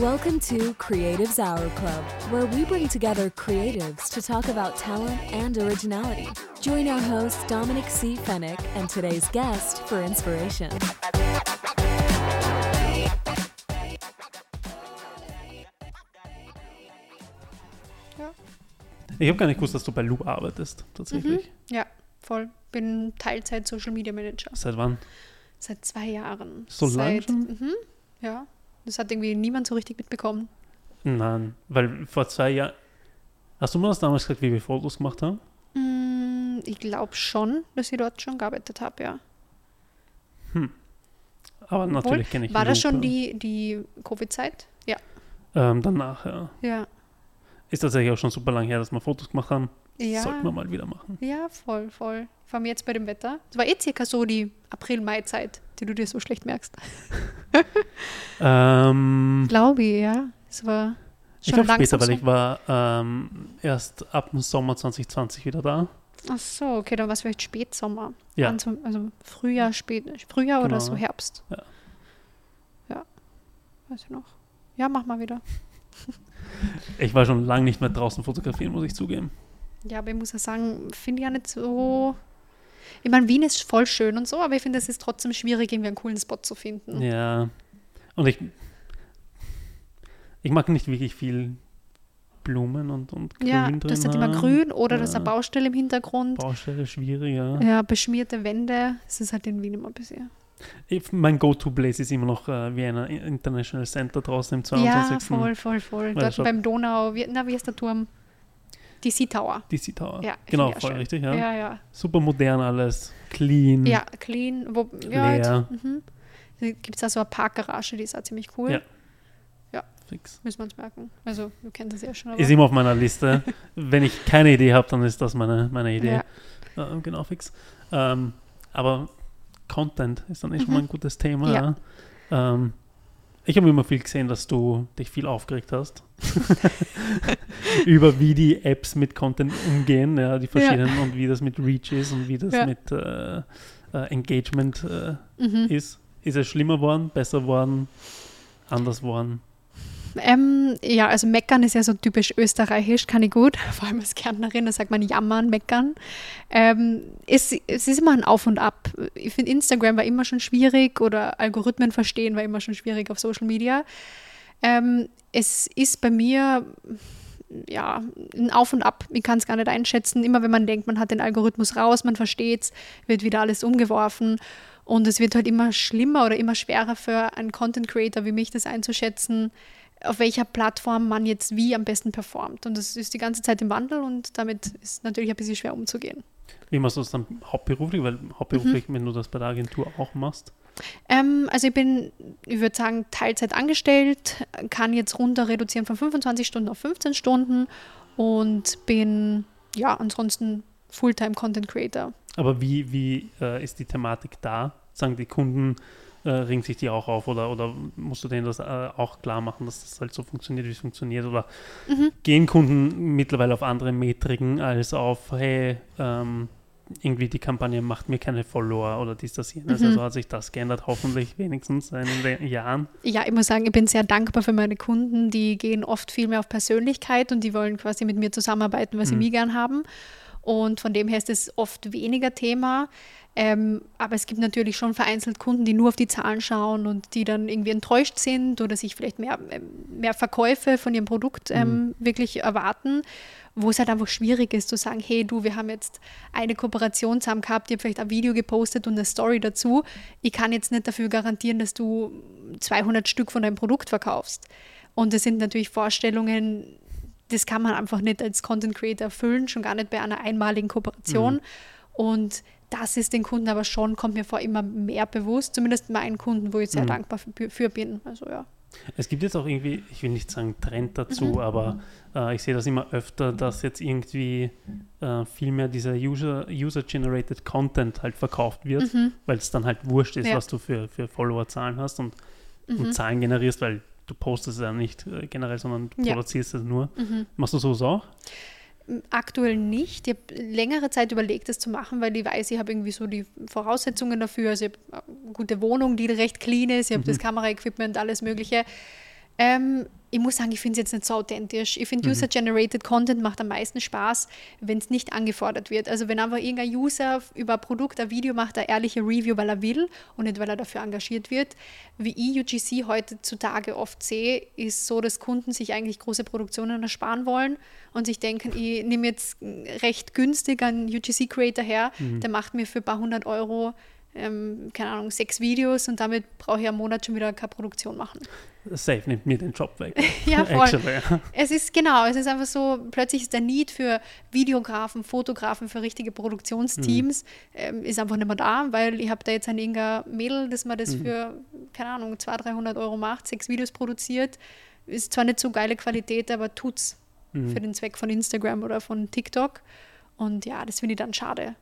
Welcome to Creatives Hour Club, where we bring together creatives to talk about talent and originality. Join our host, Dominic C. Fennick, and today's guest for inspiration. Ich habe gar nicht gewusst, dass du bei Loop arbeitest, tatsächlich. Ja, voll. Bin Teilzeit Social Media Manager. Seit wann? Seit zwei Jahren. So lange Seit, schon? Mhm, ja. Das hat irgendwie niemand so richtig mitbekommen. Nein, weil vor zwei Jahren. Hast du mir das damals gesagt, wie wir Fotos gemacht haben? Mm, Ich glaube schon, dass ich dort schon gearbeitet habe, ja. Aber Obwohl, natürlich kenne ich War das schon die, die Covid-Zeit? Ja. Ähm, danach, ja. Ja. Ist tatsächlich auch schon super lang her, dass wir Fotos gemacht haben. Ja. Sollten wir mal wieder machen. Ja, voll, voll. Vor allem jetzt bei dem Wetter. Es war eh circa so die April-Mai-Zeit, die du dir so schlecht merkst. Ähm, Glaube ich, ja. Es war ich schon glaube später, weil ich war ähm, erst ab dem Sommer 2020 wieder da. Ach so, okay, dann war es vielleicht Spätsommer. Ja. Also, also Frühjahr, spät, Frühjahr oder Genau. so Herbst. Ja. Ja. Weiß ich noch. Ja, mach mal wieder. Ich war schon lange nicht mehr draußen fotografieren, muss ich zugeben. Ja, aber ich muss ja sagen, finde ich ja nicht so. Ich meine, Wien ist voll schön und so, aber ich finde, es ist trotzdem schwierig, irgendwie einen coolen Spot zu finden. Ja. Und ich, ich mag nicht wirklich viel Blumen und, und Grün Ja, drin. das ist halt immer grün oder das ist eine Ja. Baustelle im Hintergrund. Baustelle schwierig, ja. Ja, beschmierte Wände. Das ist halt in Wien immer ein bisschen. Ich, mein Go-To-Place ist immer noch äh, Vienna International Center draußen im 22. Ja, voll, voll, voll. Dort beim Donau, wie, na, wie ist der Turm? Die Sea Tower. DC Tower. Ja, genau, voll schön. richtig, ja. Ja, ja. Super modern alles, clean. Ja, clean. Wo, ja, Leer. jetzt, mhm. Gibt es da so eine Parkgarage, die ist auch ziemlich cool. Ja. Ja, Fix. müssen wir uns merken. Also, du kennst das ja schon. Ist immer auf meiner Liste. Wenn ich keine Idee habe, dann ist das meine, meine Idee. Ja. Ähm, genau, fix. Ähm, aber Content ist dann schon Mhm. mal ein gutes Thema. Ja. Ja. Ähm, ich habe immer viel gesehen, dass du dich viel aufgeregt hast. Über wie die Apps mit Content umgehen, ja, die verschiedenen und wie das mit Reach ist und wie das Ja. mit äh, äh, Engagement äh, Mhm. ist. Ist es schlimmer geworden, besser geworden, anders geworden? Ähm, ja, also meckern ist ja so typisch österreichisch, kann ich gut. Vor allem als Kärntnerin, da sagt man jammern, meckern. Ähm, es, es ist immer ein Auf und Ab. Ich finde, Instagram war immer schon schwierig oder Algorithmen verstehen war immer schon schwierig auf Social Media. Ähm, es ist bei mir ja, ein Auf und Ab. Ich kann es gar nicht einschätzen. Immer wenn man denkt, man hat den Algorithmus raus, man versteht es, wird wieder alles umgeworfen. Und es wird halt immer schlimmer oder immer schwerer für einen Content Creator wie mich, das einzuschätzen, auf welcher Plattform man jetzt wie am besten performt. Und das ist die ganze Zeit im Wandel und damit ist natürlich ein bisschen schwer umzugehen. Wie machst du das dann hauptberuflich? Weil hauptberuflich, Mhm. wenn du das bei der Agentur auch machst. Ähm, also ich bin, ich würde sagen, Teilzeit angestellt, kann jetzt runter reduzieren von 25 Stunden auf 15 Stunden und bin ja ansonsten Fulltime Content Creator. Aber wie, wie äh, ist die Thematik da? Sagen die Kunden, äh, ringen sich die auch auf oder, oder musst du denen das äh, auch klar machen, dass das halt so funktioniert, wie es funktioniert? Oder Mhm. gehen Kunden mittlerweile auf andere Metriken als auf, hey, ähm, irgendwie die Kampagne macht mir keine Follower oder dies, das, jenes. Mhm. Also hat sich das geändert, hoffentlich wenigstens in den Jahren. Ja, ich muss sagen, ich bin sehr dankbar für meine Kunden. Die gehen oft viel mehr auf Persönlichkeit und die wollen quasi mit mir zusammenarbeiten, weil sie Mhm. mich gern haben. Und von dem her ist es oft weniger Thema. Ähm, aber es gibt natürlich schon vereinzelt Kunden, die nur auf die Zahlen schauen und die dann irgendwie enttäuscht sind oder sich vielleicht mehr, ähm, mehr Verkäufe von ihrem Produkt ähm, wirklich erwarten, wo es halt einfach schwierig ist zu sagen, hey du, wir haben jetzt eine Kooperation zusammen gehabt, ihr habt vielleicht ein Video gepostet und eine Story dazu. Ich kann jetzt nicht dafür garantieren, dass du 200 Stück von deinem Produkt verkaufst. Und das sind natürlich Vorstellungen, das kann man einfach nicht als Content Creator erfüllen, schon gar nicht bei einer einmaligen Kooperation. Mhm. Und das ist den Kunden aber schon, kommt mir vor, immer mehr bewusst. Zumindest meinen Kunden, wo ich sehr Mhm. dankbar für, für bin. Also ja. Es gibt jetzt auch irgendwie, ich will nicht sagen Trend dazu, Mhm. aber äh, ich sehe das immer öfter, dass jetzt irgendwie äh, viel mehr dieser User- User-Generated Content halt verkauft wird, Mhm. weil es dann halt wurscht ist, Ja. was du für, für Follower-Zahlen hast und, Mhm. und Zahlen generierst, weil du postest es ja nicht äh, generell, sondern du Ja. produzierst es nur. Mhm. Machst du sowas auch? Aktuell nicht. Ich habe längere Zeit überlegt, das zu machen, weil ich weiß, ich habe irgendwie so die Voraussetzungen dafür. Also ich habe eine gute Wohnung, die recht clean ist. Ich habe das Kameraequipment, alles Mögliche. Ähm, ich muss sagen, ich finde es jetzt nicht so authentisch. Ich finde, Mhm. User-Generated Content macht am meisten Spaß, wenn es nicht angefordert wird. Also wenn einfach irgendein User über ein Produkt ein Video macht, eine ehrliche Review, weil er will und nicht, weil er dafür engagiert wird. Wie ich UGC heutzutage oft sehe, ist so, dass Kunden sich eigentlich große Produktionen ersparen wollen und sich denken, ich nehme jetzt recht günstig einen UGC-Creator her, Mhm. der macht mir für ein paar hundert Euro ähm, keine Ahnung, sechs Videos und damit brauche ich am Monat schon wieder keine Produktion machen. Safe nimmt mir den Job weg. Ja, voll. Actually, ja. Es ist genau, es ist einfach so, plötzlich ist der Need für Videografen, Fotografen, für richtige Produktionsteams ähm, ist einfach nicht mehr da, weil ich habe da jetzt ein irgendein Mädel, das mir das für, keine Ahnung, 200, 300 Euro macht, sechs Videos produziert. Ist zwar nicht so geile Qualität, aber tut's für den Zweck von Instagram oder von TikTok. Und ja, das finde ich dann schade.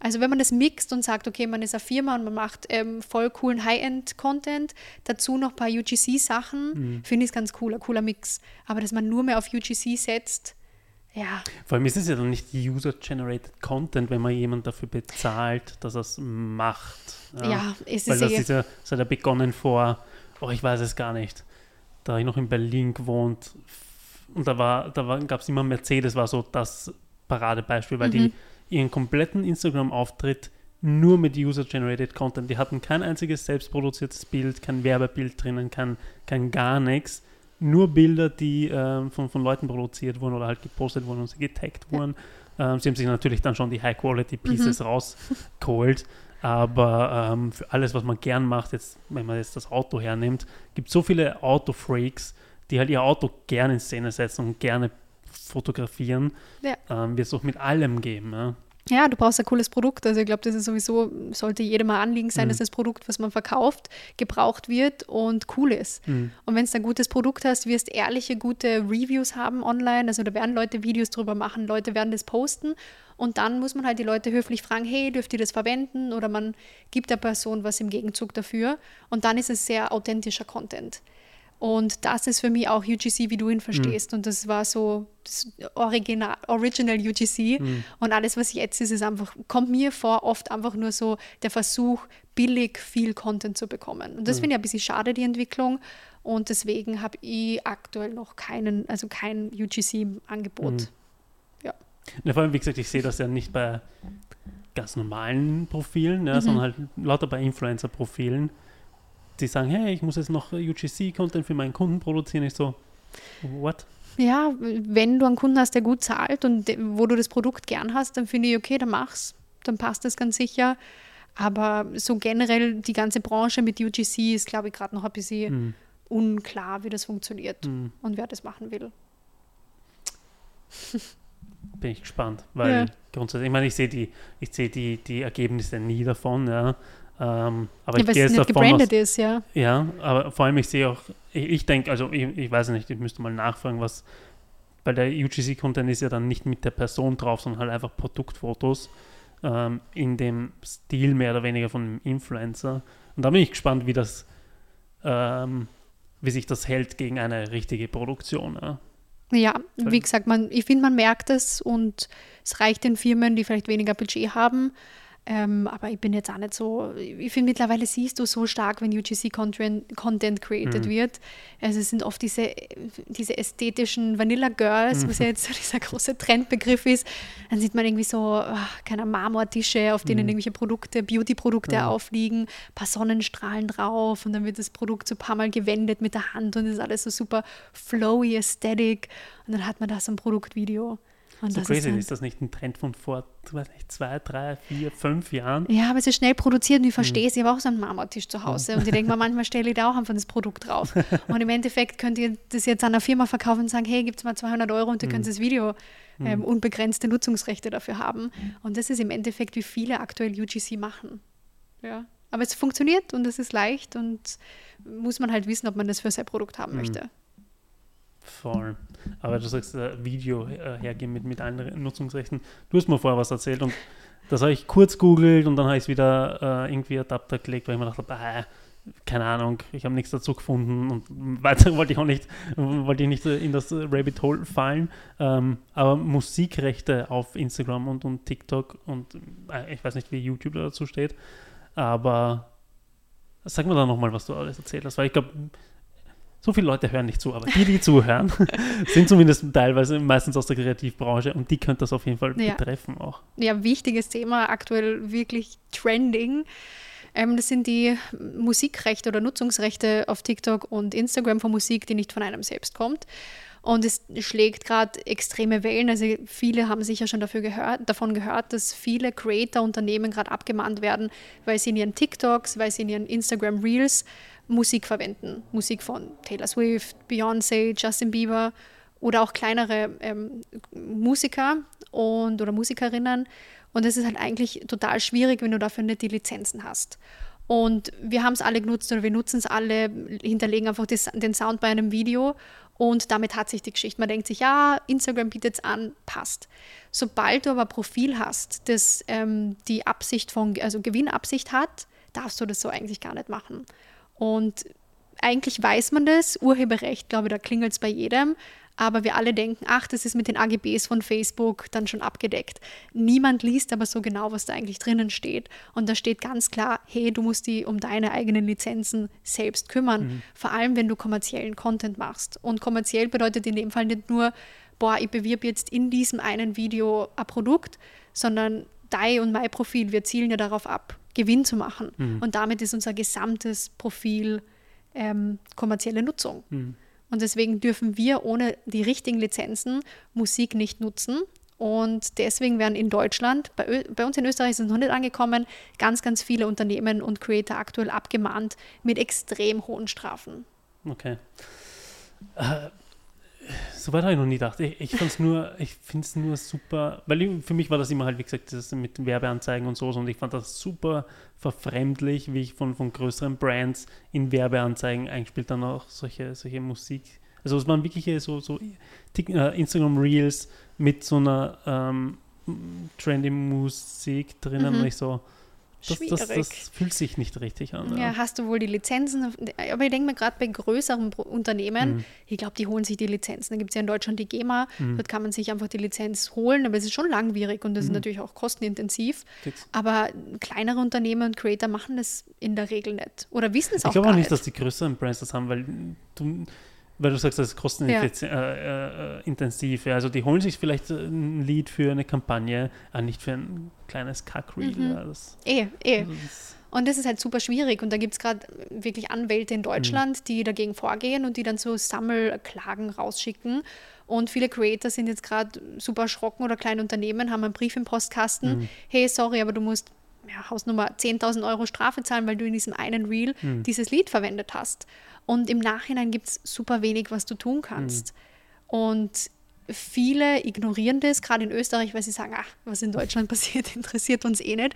Also wenn man das mixt und sagt, okay, man ist eine Firma und man macht ähm, voll coolen High-End-Content, dazu noch ein paar UGC-Sachen, finde ich es ganz cool, ein cooler Mix. Aber dass man nur mehr auf UGC setzt, ja, Vor allem ist es ja dann nicht User-Generated Content, wenn man jemanden dafür bezahlt, dass er es macht. ja, es Weil ist das eh, ist ja, das hat ja begonnen vor, oh, ich weiß es gar nicht. Da ich noch in Berlin gewohnt und da war, da gab es immer Mercedes, war so das Paradebeispiel, weil die ihren kompletten Instagram-Auftritt nur mit User-Generated Content. Die hatten kein einziges selbstproduziertes Bild, kein Werbebild drinnen, kein, kein gar nichts. Nur Bilder, die ähm, von, von Leuten produziert wurden oder halt gepostet wurden und sie getaggt wurden. Ähm, sie haben sich natürlich dann schon die High-Quality-Pieces rausgeholt. Aber ähm, für alles, was man gern macht, jetzt, wenn man jetzt das Auto hernimmt, gibt es so viele Autofreaks, die halt ihr Auto gerne in Szene setzen und gerne fotografieren. Ja. Ähm, Wird es auch mit allem geben. Ja? ja, du brauchst ein cooles Produkt. Also ich glaube, das ist sowieso, sollte jedem mal Anliegen sein, dass das Produkt, was man verkauft, gebraucht wird und cool ist. Und wenn du ein gutes Produkt hast, wirst ehrliche, gute Reviews haben online. Also da werden Leute Videos drüber machen, Leute werden das posten. Und dann muss man halt die Leute höflich fragen, hey, dürft ihr das verwenden? Oder man gibt der Person was im Gegenzug dafür. Und dann ist es sehr authentischer Content. Und das ist für mich auch UGC, wie du ihn verstehst. Und das war so das Original, Original UGC. Und alles, was jetzt ist, ist einfach, kommt mir vor, oft einfach nur so der Versuch, billig viel Content zu bekommen. Und das finde ich ein bisschen schade, die Entwicklung. Und deswegen habe ich aktuell noch keinen, also kein UGC im Angebot. Ja. Ja, vor allem, wie gesagt, ich sehe das ja nicht bei ganz normalen Profilen, ja, Mhm. sondern halt lauter bei Influencer-Profilen, die sagen, hey, ich muss jetzt noch UGC-Content für meinen Kunden produzieren. Ich so, what? Ja, wenn du einen Kunden hast, der gut zahlt und wo du das Produkt gern hast, dann finde ich, okay, dann mach's. Dann passt das ganz sicher. Aber so generell die ganze Branche mit UGC ist, glaube ich, gerade noch ein bisschen Hm, unklar, wie das funktioniert hm, und wer das machen will. bin ich gespannt, weil Ja. grundsätzlich, ich meine, ich sehe die, ich sehe die, die Ergebnisse nie davon, ja. Ähm, aber ja, ich gehe es jetzt nicht davon aus, gebrandet ist, ja. Ja, aber vor allem ich sehe auch, ich, ich denke, also ich, ich weiß nicht, ich müsste mal nachfragen, was, weil der UGC-Content ist ja dann nicht mit der Person drauf, sondern halt einfach Produktfotos ähm, in dem Stil mehr oder weniger von einem Influencer. Und da bin ich gespannt, wie das, ähm, wie sich das hält gegen eine richtige Produktion. Ja. Ja, wie gesagt, man, ich finde, man merkt es und es reicht den Firmen, die vielleicht weniger Budget haben. Ähm, aber ich bin jetzt auch nicht so, ich finde mittlerweile siehst du so stark, wenn UGC-Content Content created Mhm. wird. Also es sind oft diese, diese ästhetischen Vanilla Girls, was ja jetzt so dieser große Trendbegriff ist. Dann sieht man irgendwie so, ach, keine Marmortische, auf denen irgendwelche Produkte, Beauty-Produkte Mhm. aufliegen, ein paar Sonnenstrahlen drauf und dann wird das Produkt so ein paar Mal gewendet mit der Hand und es ist alles so super flowy, aesthetic und dann hat man da so ein Produktvideo. Und So crazy, ist, ist das nicht ein Trend von vor, weiß nicht, zwei, drei, vier, fünf Jahren? ja, aber es ist schnell produziert und Mhm. ich verstehe es. Ich habe auch so einen Marmortisch zu Hause und ich denke mir, manchmal stelle ich da auch einfach das Produkt drauf. Und im Endeffekt könnt ihr das jetzt an einer Firma verkaufen und sagen, hey, gibt's mal 200 Euro und ihr Mhm. könnt das Video ähm, unbegrenzte Nutzungsrechte dafür haben. Mhm. Und das ist im Endeffekt, wie viele aktuell UGC machen. Ja. Aber es funktioniert und es ist leicht und muss man halt wissen, ob man das für sein Produkt haben Mhm. möchte. Voll. Aber du sagst, äh, Video äh, hergeben mit, mit allen Nutzungsrechten. Du hast mir vorher was erzählt und das habe ich kurz googelt und dann habe ich es wieder äh, irgendwie Adapter gelegt, weil ich mir dachte, äh, keine Ahnung, ich habe nichts dazu gefunden und weiter wollte ich auch nicht, wollte ich nicht in das Rabbit Hole fallen. Ähm, aber Musikrechte auf Instagram und, und TikTok und äh, ich weiß nicht, wie YouTube dazu steht, aber sag mir da nochmal, was du alles erzählt hast, weil ich glaube, so viele Leute hören nicht zu, aber die, die zuhören, sind zumindest teilweise meistens aus der Kreativbranche und die könnte das auf jeden Fall ja. betreffen auch. Ja, wichtiges Thema, aktuell wirklich trending. Ähm, das sind die Musikrechte oder Nutzungsrechte auf TikTok und Instagram von Musik, die nicht von einem selbst kommt. Und es schlägt gerade extreme Wellen. Also viele haben sicher schon dafür gehört, davon gehört, dass viele Creator-Unternehmen gerade abgemahnt werden, weil sie in ihren TikToks, weil sie in ihren Instagram Reels Musik verwenden. Musik von Taylor Swift, Beyoncé, Justin Bieber oder auch kleinere ähm, Musiker und oder Musikerinnen. Und es ist halt eigentlich total schwierig, wenn du dafür nicht die Lizenzen hast. Und wir haben es alle genutzt oder wir nutzen es alle, hinterlegen einfach das, den Sound bei einem Video und damit hat sich die Geschichte. Man denkt sich, ja, Instagram bietet es an, passt. Sobald du aber Profil hast, das ähm, die Absicht von, also Gewinnabsicht hat, darfst du das so eigentlich gar nicht machen. Und eigentlich weiß man das, Urheberrecht, glaube ich, da klingelt es bei jedem, aber wir alle denken, ach, das ist mit den AGBs von Facebook dann schon abgedeckt. Niemand liest aber so genau, was da eigentlich drinnen steht. Und da steht ganz klar, hey, du musst dich um deine eigenen Lizenzen selbst kümmern, mhm. vor allem wenn du kommerziellen Content machst. Und kommerziell bedeutet in dem Fall nicht nur, boah, ich bewirb jetzt in diesem einen Video ein Produkt, sondern dein und mein Profil, wir zielen ja darauf ab, Gewinn zu machen. Mhm. Und damit ist unser gesamtes Profil ähm, kommerzielle Nutzung. Mhm. Und deswegen dürfen wir ohne die richtigen Lizenzen Musik nicht nutzen. Und deswegen werden in Deutschland, bei, bei, uns in Österreich ist es noch nicht angekommen, ganz, ganz viele Unternehmen und Creator aktuell abgemahnt mit extrem hohen Strafen. Okay. Äh, so weit habe ich noch nie gedacht. Ich, ich finde es nur super, weil ich, für mich war das immer halt, wie gesagt, das mit Werbeanzeigen und so und ich fand das super verfremdlich, wie ich von, von größeren Brands in Werbeanzeigen eingespielt dann auch solche, solche Musik. Also es waren wirklich so, so äh, Instagram Reels mit so einer ähm, trendy Musik drinnen mhm. und ich so, das, das, das, fühlt sich nicht richtig an. Ja, ja hast du wohl die Lizenzen. Aber ich denke mir gerade bei größeren Unternehmen, mhm. ich glaube, die holen sich die Lizenzen. Da gibt es ja in Deutschland die GEMA, mhm. dort kann man sich einfach die Lizenz holen, aber es ist schon langwierig und das mhm. ist natürlich auch kostenintensiv. Fix. Aber kleinere Unternehmen und Creator machen das in der Regel nicht. Oder wissen es auch Ich glaube auch nicht, dass die größeren Brands das haben, weil du weil du sagst, das ist kostenintensiv. Ja. Äh, äh, ja. Also die holen sich vielleicht ein Lied für eine Kampagne, aber nicht für ein kleines Kackreel. Mhm. Eh, eh. Also und das ist halt super schwierig. Und da gibt es gerade wirklich Anwälte in Deutschland, mhm. die dagegen vorgehen und die dann so Sammelklagen rausschicken. Und viele Creator sind jetzt gerade super erschrocken oder kleine Unternehmen haben einen Brief im Postkasten. Mhm. Hey, sorry, aber du musst ja, Hausnummer 10.000 Euro Strafe zahlen, weil du in diesem einen Reel mhm. dieses Lied verwendet hast. Und im Nachhinein gibt es super wenig, was du tun kannst. Mhm. Und viele ignorieren das, gerade in Österreich, weil sie sagen, ach, was in Deutschland passiert, interessiert uns eh nicht.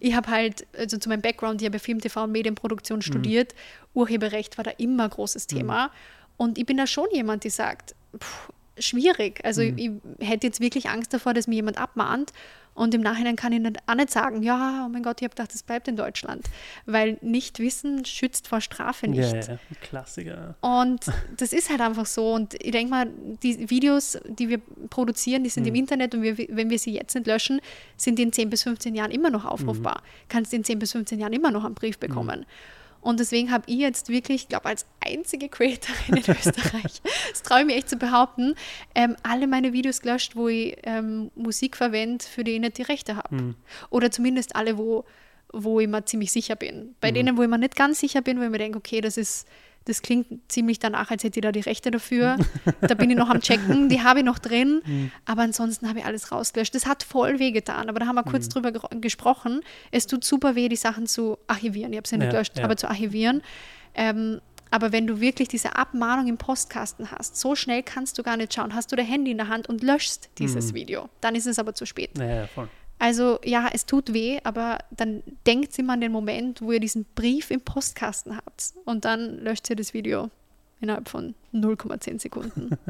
Ich habe halt, also zu meinem Background, ich habe Film, TV und Medienproduktion mhm. studiert. Urheberrecht war da immer ein großes mhm. Thema. Und ich bin da schon jemand, die sagt, pff, schwierig. Also mhm. ich, ich hätte jetzt wirklich Angst davor, dass mir jemand abmahnt. Und im Nachhinein kann ich nicht, auch nicht sagen, ja, oh mein Gott, ich habe gedacht, das bleibt in Deutschland. Weil nicht wissen schützt vor Strafe nicht. Ja, ja, Klassiker. Und das ist halt einfach so. Und ich denke mal, die Videos, die wir produzieren, die sind mhm. im Internet und wir, wenn wir sie jetzt nicht löschen, sind die in 10 bis 15 Jahren immer noch aufrufbar. Mhm. Kannst in 10 bis 15 Jahren immer noch einen Brief bekommen. Mhm. Und deswegen habe ich jetzt wirklich, ich glaube, als einzige Creatorin in Österreich, das traue ich mir echt zu behaupten, ähm, alle meine Videos gelöscht, wo ich ähm, Musik verwende, für die ich nicht die Rechte habe. Mhm. Oder zumindest alle, wo, wo ich mir ziemlich sicher bin. Bei mhm. denen, wo ich mir nicht ganz sicher bin, wo ich mir denke, okay, das ist das klingt ziemlich danach, als hätte ich da die Rechte dafür. Da bin ich noch am Checken, die habe ich noch drin. Mhm. Aber ansonsten habe ich alles rausgelöscht. Das hat voll weh getan, aber da haben wir kurz mhm. drüber gesprochen. Es tut super weh, die Sachen zu archivieren. Ich habe sie ja nicht gelöscht, ja. aber zu archivieren. Ähm, aber wenn du wirklich diese Abmahnung im Postkasten hast, so schnell kannst du gar nicht schauen. Hast du dein Handy in der Hand und löschst dieses mhm. Video, dann ist es aber zu spät. Ja, voll. Also ja, es tut weh, aber dann denkt immer an den Moment, wo ihr diesen Brief im Postkasten habt und dann löscht ihr das Video innerhalb von 0,10 Sekunden.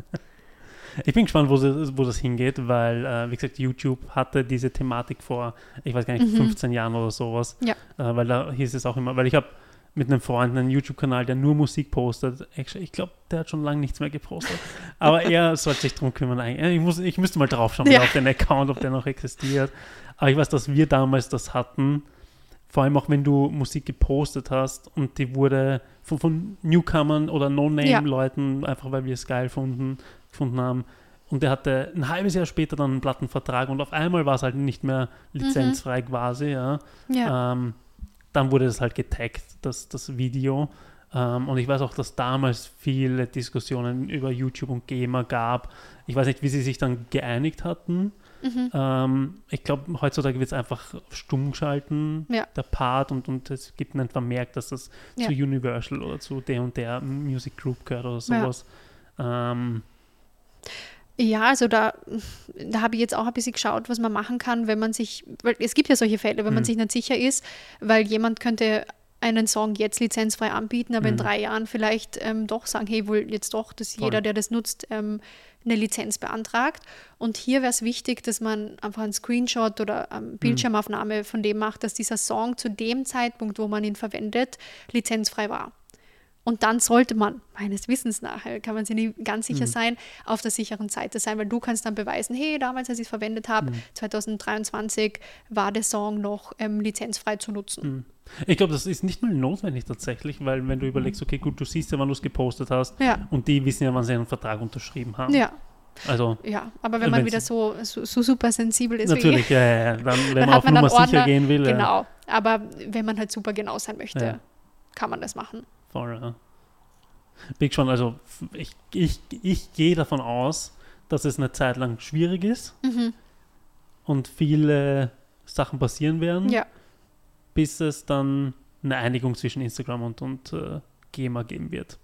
Ich bin gespannt, wo, sie, wo das hingeht, weil, äh, wie gesagt, YouTube hatte diese Thematik vor, ich weiß gar nicht, mhm. 15 Jahren oder sowas. Ja. Äh, weil da hieß es auch immer, weil ich habe mit einem Freund einen YouTube-Kanal, der nur Musik postet. Ich glaube, der hat schon lange nichts mehr gepostet. Aber er sollte sich darum kümmern. Ich, muss, ich müsste mal draufschauen ja. auf den Account, ob der noch existiert. Aber ich weiß, dass wir damals das hatten. vor allem auch wenn du Musik gepostet hast und die wurde von, von Newcomern oder No-Name-Leuten, einfach weil wir es geil gefunden, gefunden haben. Und der hatte ein halbes Jahr später dann einen Plattenvertrag und auf einmal war es halt nicht mehr lizenzfrei Mhm. quasi, ja. Ja. Ähm, dann wurde das halt getaggt, das, das Video. Ähm, und ich weiß auch, dass damals viele Diskussionen über YouTube und GEMA gab. Ich weiß nicht, wie sie sich dann geeinigt hatten. Mhm. Ähm, ich glaube, heutzutage wird es einfach auf stumm geschalten, Ja. der Part, und, und es gibt einen Vermerk, dass das Ja. zu Universal oder zu der und der Music Group gehört oder Ja. sowas. Ja, also da, da habe ich jetzt auch ein bisschen geschaut, was man machen kann, wenn man sich, weil es gibt ja solche Fälle, wenn man Mhm. sich nicht sicher ist, weil jemand könnte einen Song jetzt lizenzfrei anbieten, aber in Mhm. drei Jahren vielleicht ähm, doch sagen, hey, wohl jetzt doch, dass Voll. jeder, der das nutzt, ähm, eine Lizenz beantragt. Und hier wäre es wichtig, dass man einfach einen Screenshot oder ähm, Bildschirmaufnahme von dem macht, dass dieser Song zu dem Zeitpunkt, wo man ihn verwendet, lizenzfrei war. Und dann sollte man, meines Wissens nach, äh, kann man sich nicht ganz Mhm. sicher sein, auf der sicheren Seite sein, weil du kannst dann beweisen, hey, damals, als ich es verwendet habe, Mhm. 2023, war der Song noch ähm, lizenzfrei zu nutzen. Mhm. ich glaube, das ist nicht mal notwendig tatsächlich, weil wenn du überlegst, okay, gut, du siehst ja, wann du es gepostet hast Ja, und die wissen ja, wann sie einen Vertrag unterschrieben haben. ja, Also ja. Aber wenn Äh, man wieder so, so, so super sensibel ist natürlich, ja, ja, ja. Dann, wenn Dann man auf man Nummer dann sicher Ordner, gehen will, ja, Genau. Aber wenn man halt super genau sein möchte, Ja. kann man das machen. Ja. Big schon, also ich, ich, ich gehe davon aus, dass es eine Zeit lang schwierig ist Mhm. und viele Sachen passieren werden, Ja, bis es dann eine Einigung zwischen Instagram und, und äh, GEMA geben wird.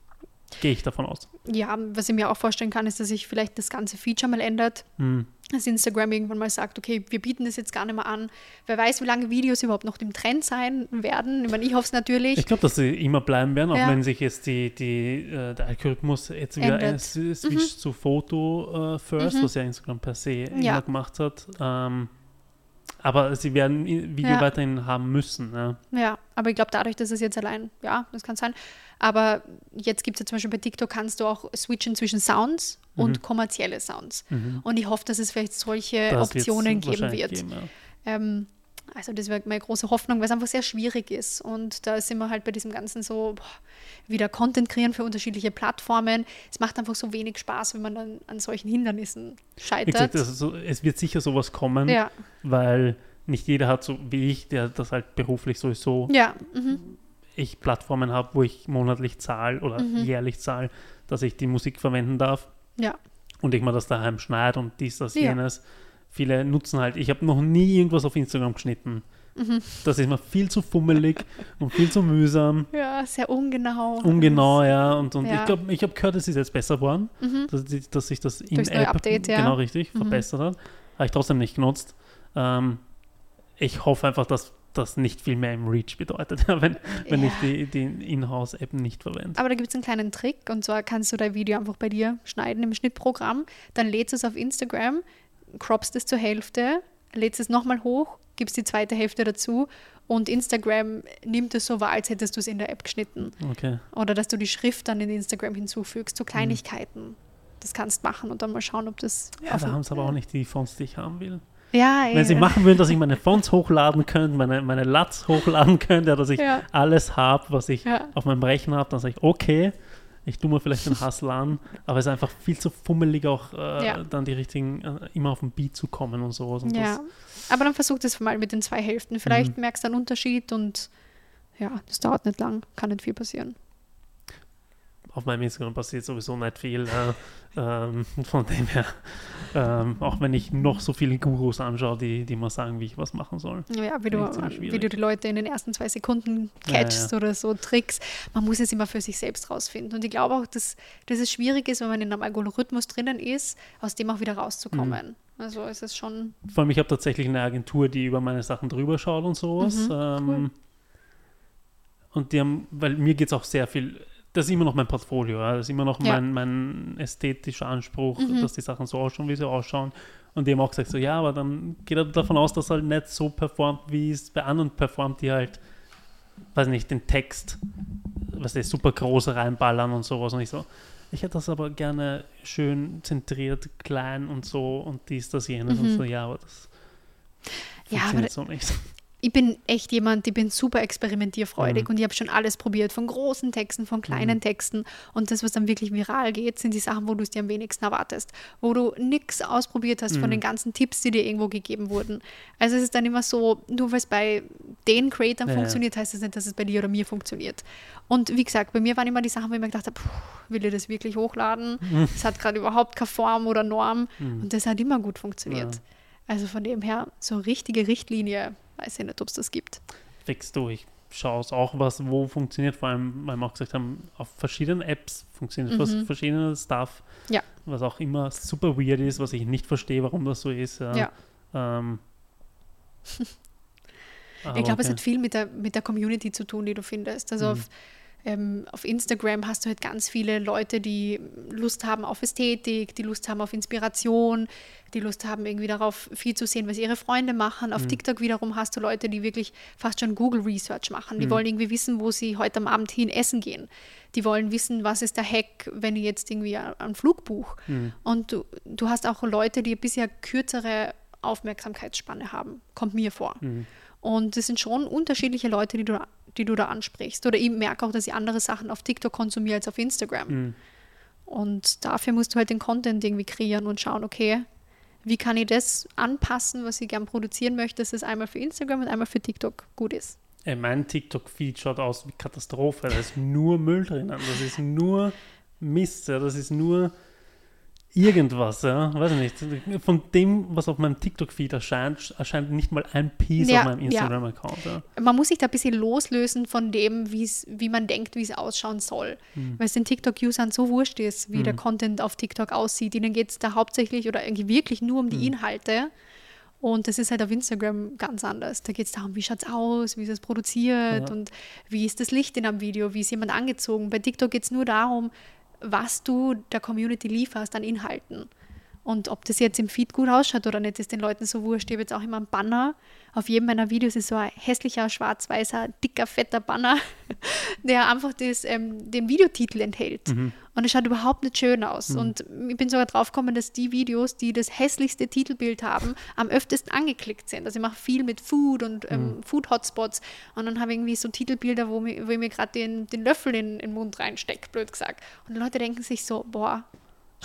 Gehe ich davon aus. ja, was ich mir auch vorstellen kann, ist, dass sich vielleicht das ganze Feature mal ändert. Hm. dass Instagram irgendwann mal sagt, okay, wir bieten das jetzt gar nicht mehr an. Wer weiß, wie lange Videos überhaupt noch im Trend sein werden. Ich meine, ich hoffe es natürlich. Ich glaube, dass sie immer bleiben werden, auch Ja. wenn sich jetzt die, die, äh, der Algorithmus jetzt wieder s- switcht zu Foto äh, First, Mhm. was ja Instagram per se Ja. immer gemacht hat. Ähm, aber sie werden Video Ja. weiterhin haben müssen. Ja. Ja, aber ich glaube, dadurch, dass es jetzt allein, ja, das kann sein. Aber jetzt gibt es ja zum Beispiel bei TikTok, kannst du auch switchen zwischen Sounds und kommerzielle Sounds. Mhm. Und ich hoffe, dass es vielleicht solche Das Optionen geben wird. geben, ja. Ähm, also das wäre meine große Hoffnung, weil es einfach sehr schwierig ist. Und da sind wir halt bei diesem ganzen so, boah, wieder Content kreieren für unterschiedliche Plattformen. Es macht einfach so wenig Spaß, wenn man dann an solchen Hindernissen scheitert. gesagt, das ist so, es wird sicher sowas kommen, ja, weil nicht jeder hat so wie ich, der das halt beruflich sowieso ja, mhm. Ich Plattformen habe, wo ich monatlich zahle oder Mhm. jährlich zahle, dass ich die Musik verwenden darf ja, und ich mir das daheim schneide und dies, das, Ja. jenes. Viele nutzen halt, ich habe noch nie irgendwas auf Instagram geschnitten. Mhm. Das ist mir viel zu fummelig und viel zu mühsam, ja, sehr ungenau. ungenau, ja. Und, und Ja. ich glaube, ich habe gehört, es ist jetzt besser geworden, Mhm. dass, dass sich das in Durchs App Update, ja. genau richtig Mhm. verbessert hat. Habe ich trotzdem nicht genutzt. Ähm, ich hoffe einfach, dass das nicht viel mehr im Reach bedeutet, wenn, wenn Ja. ich die, die Inhouse-App nicht verwende. Aber da gibt es einen kleinen Trick und zwar kannst du dein Video einfach bei dir schneiden im Schnittprogramm, dann lädst du es auf Instagram, croppst es zur Hälfte, lädst es nochmal hoch, gibst die zweite Hälfte dazu und Instagram nimmt es so wahr, als hättest du es in der App geschnitten. Okay. Oder dass du die Schrift dann in Instagram hinzufügst, so Kleinigkeiten. Das kannst machen und dann mal schauen, ob das. Ja, da haben sie aber auch nicht die Fonts, die ich haben will. Ja, Wenn sie machen würden, dass ich meine Fonts hochladen könnte, meine, meine LUTs hochladen könnte, dass ich Ja. alles habe, was ich Ja. auf meinem Rechner habe, dann sage ich, okay, ich tue mir vielleicht den Hustle an, aber es ist einfach viel zu fummelig, auch äh, Ja. dann die richtigen, äh, immer auf den Beat zu kommen und sowas. Und Ja, aber dann versuch das mal mit den zwei Hälften. Vielleicht Mhm. merkst du einen Unterschied und ja, das dauert nicht lang, kann nicht viel passieren. Auf meinem Instagram passiert sowieso nicht viel. Äh, ähm, von dem her, ähm, auch wenn ich noch so viele Gurus anschaue, die, die mal sagen, wie ich was machen soll. Ja, wie du, wie du die Leute in den ersten zwei Sekunden Ja, ja, catchst oder so Tricks. Man muss es immer für sich selbst rausfinden. Und ich glaube auch, dass, dass es schwierig ist, wenn man in einem Algorithmus drinnen ist, aus dem auch wieder rauszukommen. Mhm. Also es ist schon, Vor allem, ich habe tatsächlich eine Agentur, die über meine Sachen drüber schaut und sowas. Mhm, ähm, cool. Und die haben, weil mir geht es auch sehr viel, das ist immer noch mein Portfolio, ja, das ist immer noch Ja. mein, mein ästhetischer Anspruch, Mhm. dass die Sachen so ausschauen, wie sie ausschauen. Und die haben auch gesagt, so ja, aber dann geht er davon aus, dass er halt nicht so performt, wie es bei anderen performt, die halt, weiß nicht, den Text, was ist, super groß reinballern und sowas. Und ich so, ich hätte das aber gerne schön zentriert, klein und so und dies, das, jenes. Und Mhm. so, ja, aber das Ja, aber so nicht. Ich bin echt jemand, ich bin super experimentierfreudig Mhm. und ich habe schon alles probiert, von großen Texten, von kleinen Mhm. Texten. Und das, was dann wirklich viral geht, sind die Sachen, wo du es dir am wenigsten erwartest, wo du nichts ausprobiert hast von Mhm. den ganzen Tipps, die dir irgendwo gegeben wurden. Also es ist dann immer so, nur weil es bei den Creators Ja, funktioniert, heißt das nicht, dass es bei dir oder mir funktioniert. Und wie gesagt, bei mir waren immer die Sachen, wo ich mir gedacht habe, will ich das wirklich hochladen? Es hat gerade überhaupt keine Form oder Norm. Mhm. Und das hat immer gut funktioniert. Ja. Also von dem her, so richtige Richtlinie, weiß ich nicht, ob es das gibt. fix du. Ich schaue es auch, was wo funktioniert, vor allem, weil wir auch gesagt haben, auf verschiedenen Apps funktioniert was Mhm. verschiedene Stuff, Ja. was auch immer super weird ist, was ich nicht verstehe, warum das so ist. Ja. Ja. Ähm, ich glaube, es okay. hat viel mit der, mit der Community zu tun, die du findest. Also Mhm. auf, ähm, auf Instagram hast du halt ganz viele Leute, die Lust haben auf Ästhetik, die Lust haben auf Inspiration, die Lust haben irgendwie darauf viel zu sehen, was ihre Freunde machen. Auf Mhm. TikTok wiederum hast du Leute, die wirklich fast schon Google Research machen. Die Mhm. wollen irgendwie wissen, wo sie heute am Abend hin essen gehen. Die wollen wissen, was ist der Hack, wenn ich jetzt irgendwie einen Flug buche. Mhm. Und du, du hast auch Leute, die bisher kürzere Aufmerksamkeitsspanne haben. Kommt mir vor. Mhm. Und das sind schon unterschiedliche Leute, die du, die du da ansprichst. Oder ich merke auch, dass ich andere Sachen auf TikTok konsumiere als auf Instagram. Mhm. Und dafür musst du halt den Content irgendwie kreieren und schauen, okay, wie kann ich das anpassen, was ich gern produzieren möchte, dass es einmal für Instagram und einmal für TikTok gut ist. Ey, mein TikTok-Feed schaut aus wie Katastrophe. Da ist nur Müll drin. Das ist nur Mist. Das ist nur irgendwas. Ja. Weiß ich nicht. Von dem, was auf meinem TikTok-Feed erscheint, erscheint nicht mal ein Piece Ja, auf meinem ja. Instagram-Account. Ja. Man muss sich da ein bisschen loslösen von dem, wie's, wie man denkt, wie es ausschauen soll. Weil es den TikTok-Usern so wurscht ist, wie der Content auf TikTok aussieht. Ihnen geht es da hauptsächlich oder irgendwie wirklich nur um die Inhalte. Und das ist halt auf Instagram ganz anders. Da geht es darum, wie schaut es aus, wie ist es produziert Ja. und wie ist das Licht in einem Video, wie ist jemand angezogen. Bei TikTok geht es nur darum, was du der Community lieferst an Inhalten. Und ob das jetzt im Feed gut ausschaut oder nicht, ist den Leuten so wurscht. Ich habe jetzt auch immer einen Banner. Auf jedem meiner Videos ist so ein hässlicher, schwarz-weißer, dicker, fetter Banner, der einfach das, ähm, den Videotitel enthält. Mhm. Und es schaut überhaupt nicht schön aus. Und ich bin sogar drauf gekommen, dass die Videos, die das hässlichste Titelbild haben, am öftesten angeklickt sind. Also ich mache viel mit Food und ähm, Food-Hotspots. Und dann habe ich irgendwie so Titelbilder, wo, mir, wo ich mir gerade den, den Löffel in, in den Mund reinstecke, blöd gesagt. Und die Leute denken sich so, boah,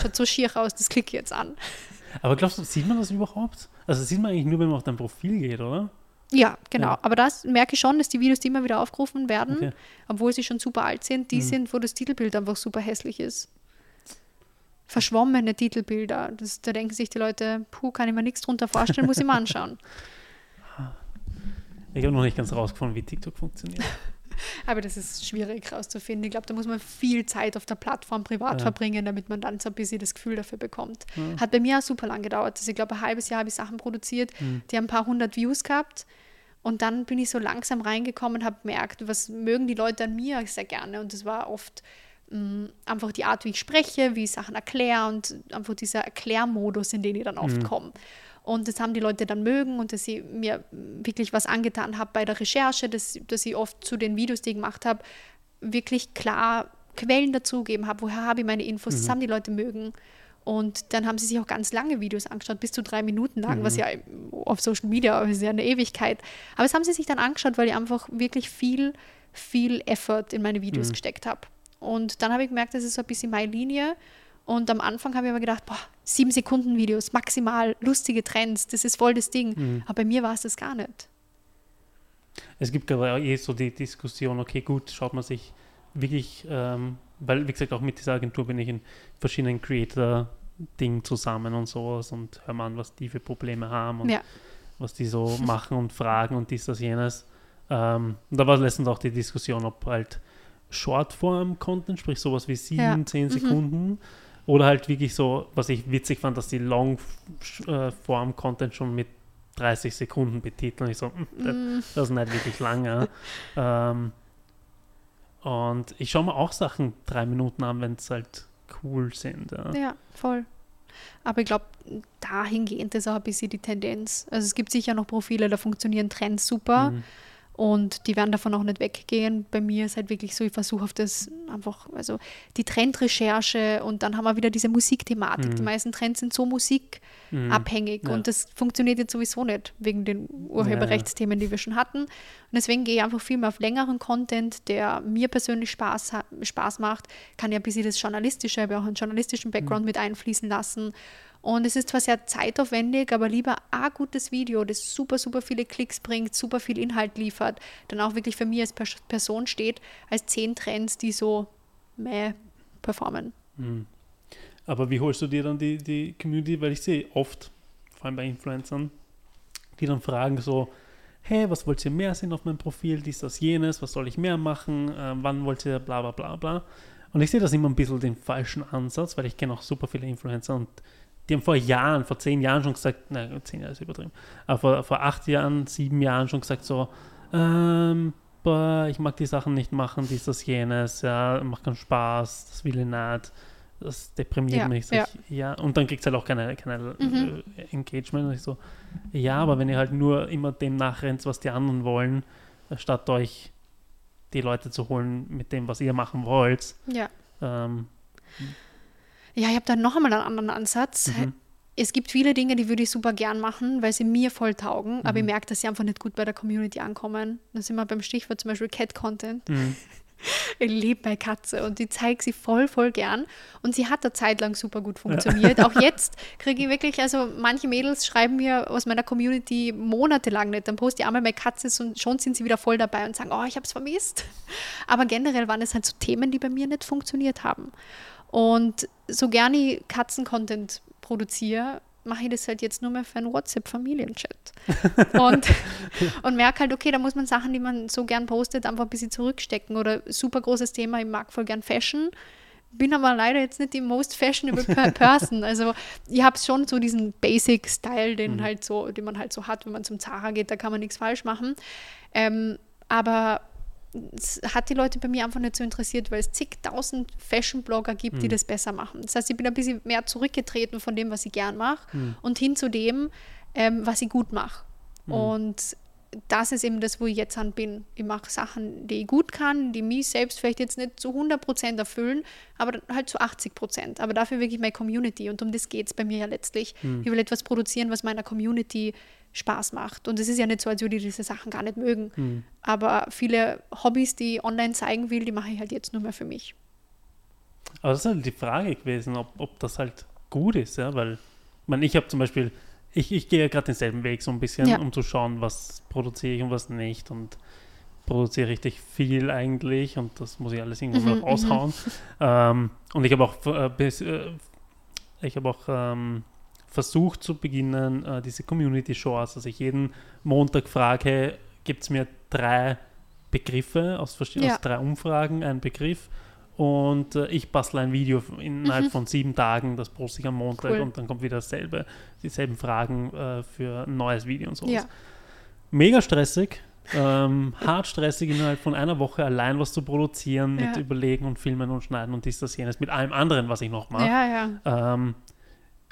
schaut so schier aus, das klicke ich jetzt an. Aber glaubst du, sieht man das überhaupt? Also sieht man eigentlich nur, wenn man auf dein Profil geht, oder? Ja, genau. Ja. Aber das merke ich schon, dass die Videos, die immer wieder aufgerufen werden, Okay. obwohl sie schon super alt sind, die Mhm. sind, wo das Titelbild einfach super hässlich ist. Verschwommene Titelbilder. Das, da denken sich die Leute, puh, kann ich mir nichts drunter vorstellen, muss ich mal anschauen. Ich habe noch nicht ganz rausgefunden, wie TikTok funktioniert. Aber das ist schwierig rauszufinden. Ich glaube, da muss man viel Zeit auf der Plattform privat Ja. verbringen, damit man dann so ein bisschen das Gefühl dafür bekommt. Ja. Hat bei mir auch super lang gedauert. Also ich glaube, ein halbes Jahr habe ich Sachen produziert, Mhm. die haben ein paar hundert Views gehabt. Und dann bin ich so langsam reingekommen und habe gemerkt, was mögen die Leute an mir sehr gerne. Und das war oft mh, einfach die Art, wie ich spreche, wie ich Sachen erkläre und einfach dieser Erklärmodus, in den ich dann oft Mhm. komme. Und das haben die Leute dann mögen und dass ich mir wirklich was angetan habe bei der Recherche, dass, dass ich oft zu den Videos, die ich gemacht habe, wirklich klar Quellen dazugeben habe, woher habe ich meine Infos, das haben die Leute mögen. Und dann haben sie sich auch ganz lange Videos angeschaut, bis zu drei Minuten lang, was ja auf Social Media ist ja eine Ewigkeit. Aber das haben sie sich dann angeschaut, weil ich einfach wirklich viel, viel Effort in meine Videos gesteckt habe. Und dann habe ich gemerkt, das ist so ein bisschen meine Linie. Und am Anfang habe ich aber gedacht, boah, sieben Sekunden Videos, maximal, lustige Trends, das ist voll das Ding. Aber bei mir war es das gar nicht. Es gibt gerade eh so die Diskussion, okay, gut, schaut man sich wirklich, ähm, weil, wie gesagt, auch mit dieser Agentur bin ich in verschiedenen Creator-Dingen zusammen und sowas und hör mal an, was die für Probleme haben und Ja. was die so machen und fragen und dies, das, jenes. Ähm, da war letztens auch die Diskussion, ob halt Shortform-Content, sprich sowas wie sieben, Ja. zehn Mhm. Sekunden, oder halt wirklich so, was ich witzig fand, dass die Long-Form-Content schon mit 30 Sekunden betiteln. Ich so, hm, das, Mm, das ist nicht wirklich lange. ähm, und ich schaue mir auch Sachen drei Minuten an, wenn es halt cool sind. Ja. ja, voll. Aber ich glaube, dahingehend ist auch ein bisschen die Tendenz. Also es gibt sicher noch Profile, da funktionieren Trends super. Mhm. Und die werden davon auch nicht weggehen. Bei mir ist halt wirklich so, ich versuche auf das einfach, also die Trendrecherche und dann haben wir wieder diese Musikthematik. Mhm. Die meisten Trends sind so musikabhängig mhm. ja. und das funktioniert jetzt sowieso nicht wegen den Urheberrechtsthemen, die wir schon hatten. Und deswegen gehe ich einfach viel mehr auf längeren Content, der mir persönlich Spaß, Spaß macht. Kann ja ein bisschen das Journalistische, aber auch einen journalistischen Background mhm. mit einfließen lassen und es ist zwar sehr zeitaufwendig, aber lieber ein gutes Video, das super, super viele Klicks bringt, super viel Inhalt liefert, dann auch wirklich für mich als Person steht, als zehn Trends, die so mehr performen. Mhm. Aber wie holst du dir dann die, die Community? Weil ich sehe oft, vor allem bei Influencern, die dann fragen so, hey, was wollt ihr mehr sehen auf meinem Profil, dies, das, jenes, was soll ich mehr machen, äh, wann wollt ihr bla bla bla bla. Und ich sehe das immer ein bisschen den falschen Ansatz, weil ich kenne auch super viele Influencer und die haben vor Jahren, vor zehn Jahren schon gesagt, nein, zehn Jahre ist übertrieben, aber vor, vor acht Jahren, sieben Jahren schon gesagt so, ähm, boah, ich mag die Sachen nicht machen, dies, das, jenes, ja, macht keinen Spaß, das will ich nicht, das deprimiert ja, mich. Ja. Ich, ja. Und dann kriegt es halt auch keine, keine mhm. äh, Engagement. Und ich so, ja, aber wenn ihr halt nur immer dem nachrennt, was die anderen wollen, statt euch die Leute zu holen mit dem, was ihr machen wollt, ja. Ähm, ja, ich habe da noch einmal einen anderen Ansatz. Mhm. Es gibt viele Dinge, die würde ich super gern machen, weil sie mir voll taugen, mhm. aber ich mhm. merke, dass sie einfach nicht gut bei der Community ankommen. Da sind wir beim Stichwort zum Beispiel Cat-Content. Mhm. Ich liebe meine Katze und ich zeige sie voll, voll gern. Und sie hat eine Zeit lang super gut funktioniert. Ja. Auch jetzt kriege ich wirklich, also manche Mädels schreiben mir aus meiner Community monatelang nicht. Dann poste ich einmal meine Katze und schon sind sie wieder voll dabei und sagen, oh, ich habe es vermisst. Aber generell waren es halt so Themen, die bei mir nicht funktioniert haben. Und so gerne ich Katzen-Content produziere, mache ich das halt jetzt nur mehr für einen WhatsApp-Familienchat. und, und merke halt, okay, da muss man Sachen, die man so gern postet, einfach ein bisschen zurückstecken. Oder super großes Thema, ich mag voll gern Fashion. Bin aber leider jetzt nicht die most fashionable person. Also ich habe schon so diesen Basic-Style, den mhm. halt so, den man halt so hat, wenn man zum Zara geht, da kann man nichts falsch machen. Ähm, aber es hat die Leute bei mir einfach nicht so interessiert, weil es zigtausend Fashion-Blogger gibt, mhm. die das besser machen. Das heißt, ich bin ein bisschen mehr zurückgetreten von dem, was ich gern mache mhm. und hin zu dem, ähm, was ich gut mache. Mhm. Und das ist eben das, wo ich jetzt an bin. Ich mache Sachen, die ich gut kann, die mich selbst vielleicht jetzt nicht zu 100% erfüllen, aber halt zu 80%. Aber dafür wirklich meine Community. Und um das geht es bei mir ja letztlich. Mhm. Ich will etwas produzieren, was meiner Community Spaß macht. Und es ist ja nicht so, als würde ich diese Sachen gar nicht mögen. Mhm. Aber viele Hobbys, die ich online zeigen will, die mache ich halt jetzt nur mehr für mich. Aber das ist halt die Frage gewesen, ob, ob das halt gut ist, ja, weil ich, meine, ich habe zum Beispiel, ich, ich gehe ja gerade denselben Weg so ein bisschen, ja. um zu schauen, was produziere ich und was nicht und produziere richtig viel eigentlich und das muss ich alles irgendwo mhm, noch aushauen. Mhm. Ähm, und ich habe auch, äh, bis, äh, ich habe auch ähm, versucht zu beginnen, äh, diese Community Shows, dass ich jeden Montag frage, gibt es mir drei Begriffe aus, ja. aus drei Umfragen, einen Begriff und äh, ich bastle ein Video innerhalb mhm. von sieben Tagen, das poste ich am Montag cool. und dann kommt wieder dasselbe, dieselben Fragen äh, für ein neues Video und so. Ja. Mega stressig, ähm, hart stressig innerhalb von einer Woche allein was zu produzieren, ja. mit Überlegen und Filmen und Schneiden und dies, das, jenes, mit allem anderen, was ich noch mache. Ja, ja. Ähm,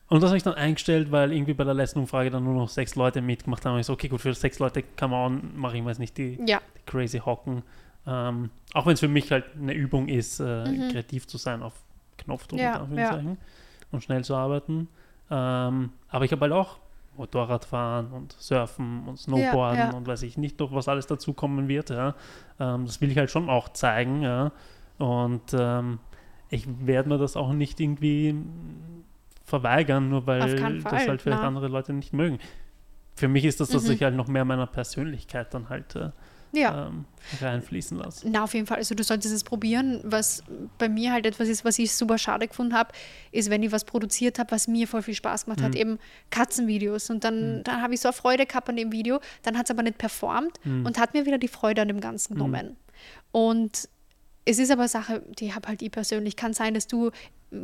und das habe ich dann eingestellt, weil irgendwie bei der letzten Umfrage dann nur noch sechs Leute mitgemacht haben. Ich so, okay, gut, für sechs Leute kann man mache ich weiß nicht die, ja. die crazy Hocken. Ähm, auch wenn es für mich halt eine Übung ist, äh, mhm. kreativ zu sein auf Knopfdruck ja, ja. und schnell zu arbeiten. Ähm, aber ich habe halt auch Motorradfahren und Surfen und Snowboarden ja, und weiß ich nicht noch, was alles dazu kommen wird. Ja. Ähm, das will ich halt schon auch zeigen. Ja. Und ähm, ich werde mir das auch nicht irgendwie verweigern, nur weil das halt vielleicht Na. andere Leute nicht mögen. Für mich ist das, dass mhm. ich halt noch mehr meiner Persönlichkeit dann halt äh, ja. ähm, reinfließen lasse. Na, auf jeden Fall. Also du solltest es probieren. Was bei mir halt etwas ist, was ich super schade gefunden habe, ist, wenn ich was produziert habe, was mir voll viel Spaß gemacht mhm. hat, eben Katzenvideos. Und dann, mhm. dann habe ich so eine Freude gehabt an dem Video, dann hat es aber nicht performt mhm. und hat mir wieder die Freude an dem Ganzen mhm. genommen. Und es ist aber Sache, die habe halt ich persönlich. Kann sein, dass du,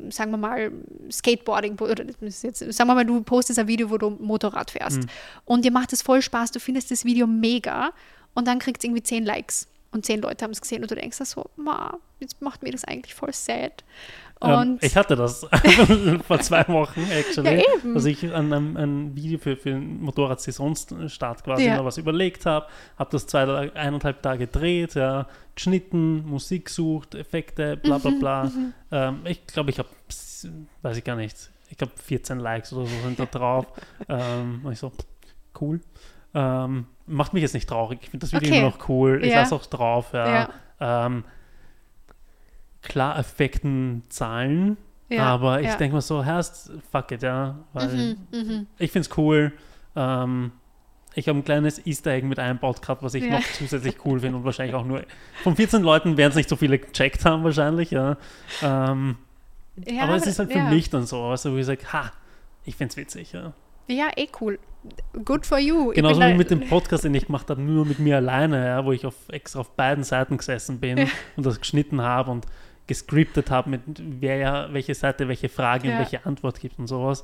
sagen wir mal, Skateboarding, oder jetzt, sagen wir mal, du postest ein Video, wo du Motorrad fährst. Mhm. Und dir macht es voll Spaß, du findest das Video mega und dann kriegst du irgendwie zehn Likes. und zehn Leute haben es gesehen und du denkst so, ma, jetzt macht mir das eigentlich voll sad. Ähm, ich hatte das vor zwei Wochen, actually. Ja. Also ich an einem ein Video für, für den Motorrad-Saisonstart quasi Ja. noch was überlegt habe, habe das zwei, eineinhalb Tage gedreht, ja, geschnitten, Musik gesucht, Effekte, bla bla Mhm, bla. Ähm, ich glaube, ich habe, weiß ich gar nicht, ich glaube 14 Likes oder so sind da drauf. ähm, und ich so, cool. Ähm, macht mich jetzt nicht traurig. Ich finde das Video Okay. immer noch cool. Ich Ja. lasse auch drauf. Ja. Ähm, klar, Effekten zahlen, Ja, aber ich ja. denke mal so, Herst, fuck it, ja. Weil Mhm, mhm. ich finde es cool. Ähm, ich habe ein kleines Easter Egg mit einbaut gehabt, was ich Ja. noch zusätzlich cool finde und wahrscheinlich auch nur von 14 Leuten werden es nicht so viele gecheckt haben wahrscheinlich, ja. Ähm, Ja, aber es ist halt für ja. mich dann so, also ich sage, ha, ich finde es witzig, ja. Ja, eh cool. Good for you. Genauso wie mit dem Podcast, den ich gemacht habe, nur mit mir alleine, ja, wo ich auf, extra auf beiden Seiten gesessen bin und das geschnitten habe und gescriptet habe, mit wer ja welche Seite welche Frage Ja. und welche Antwort gibt und sowas.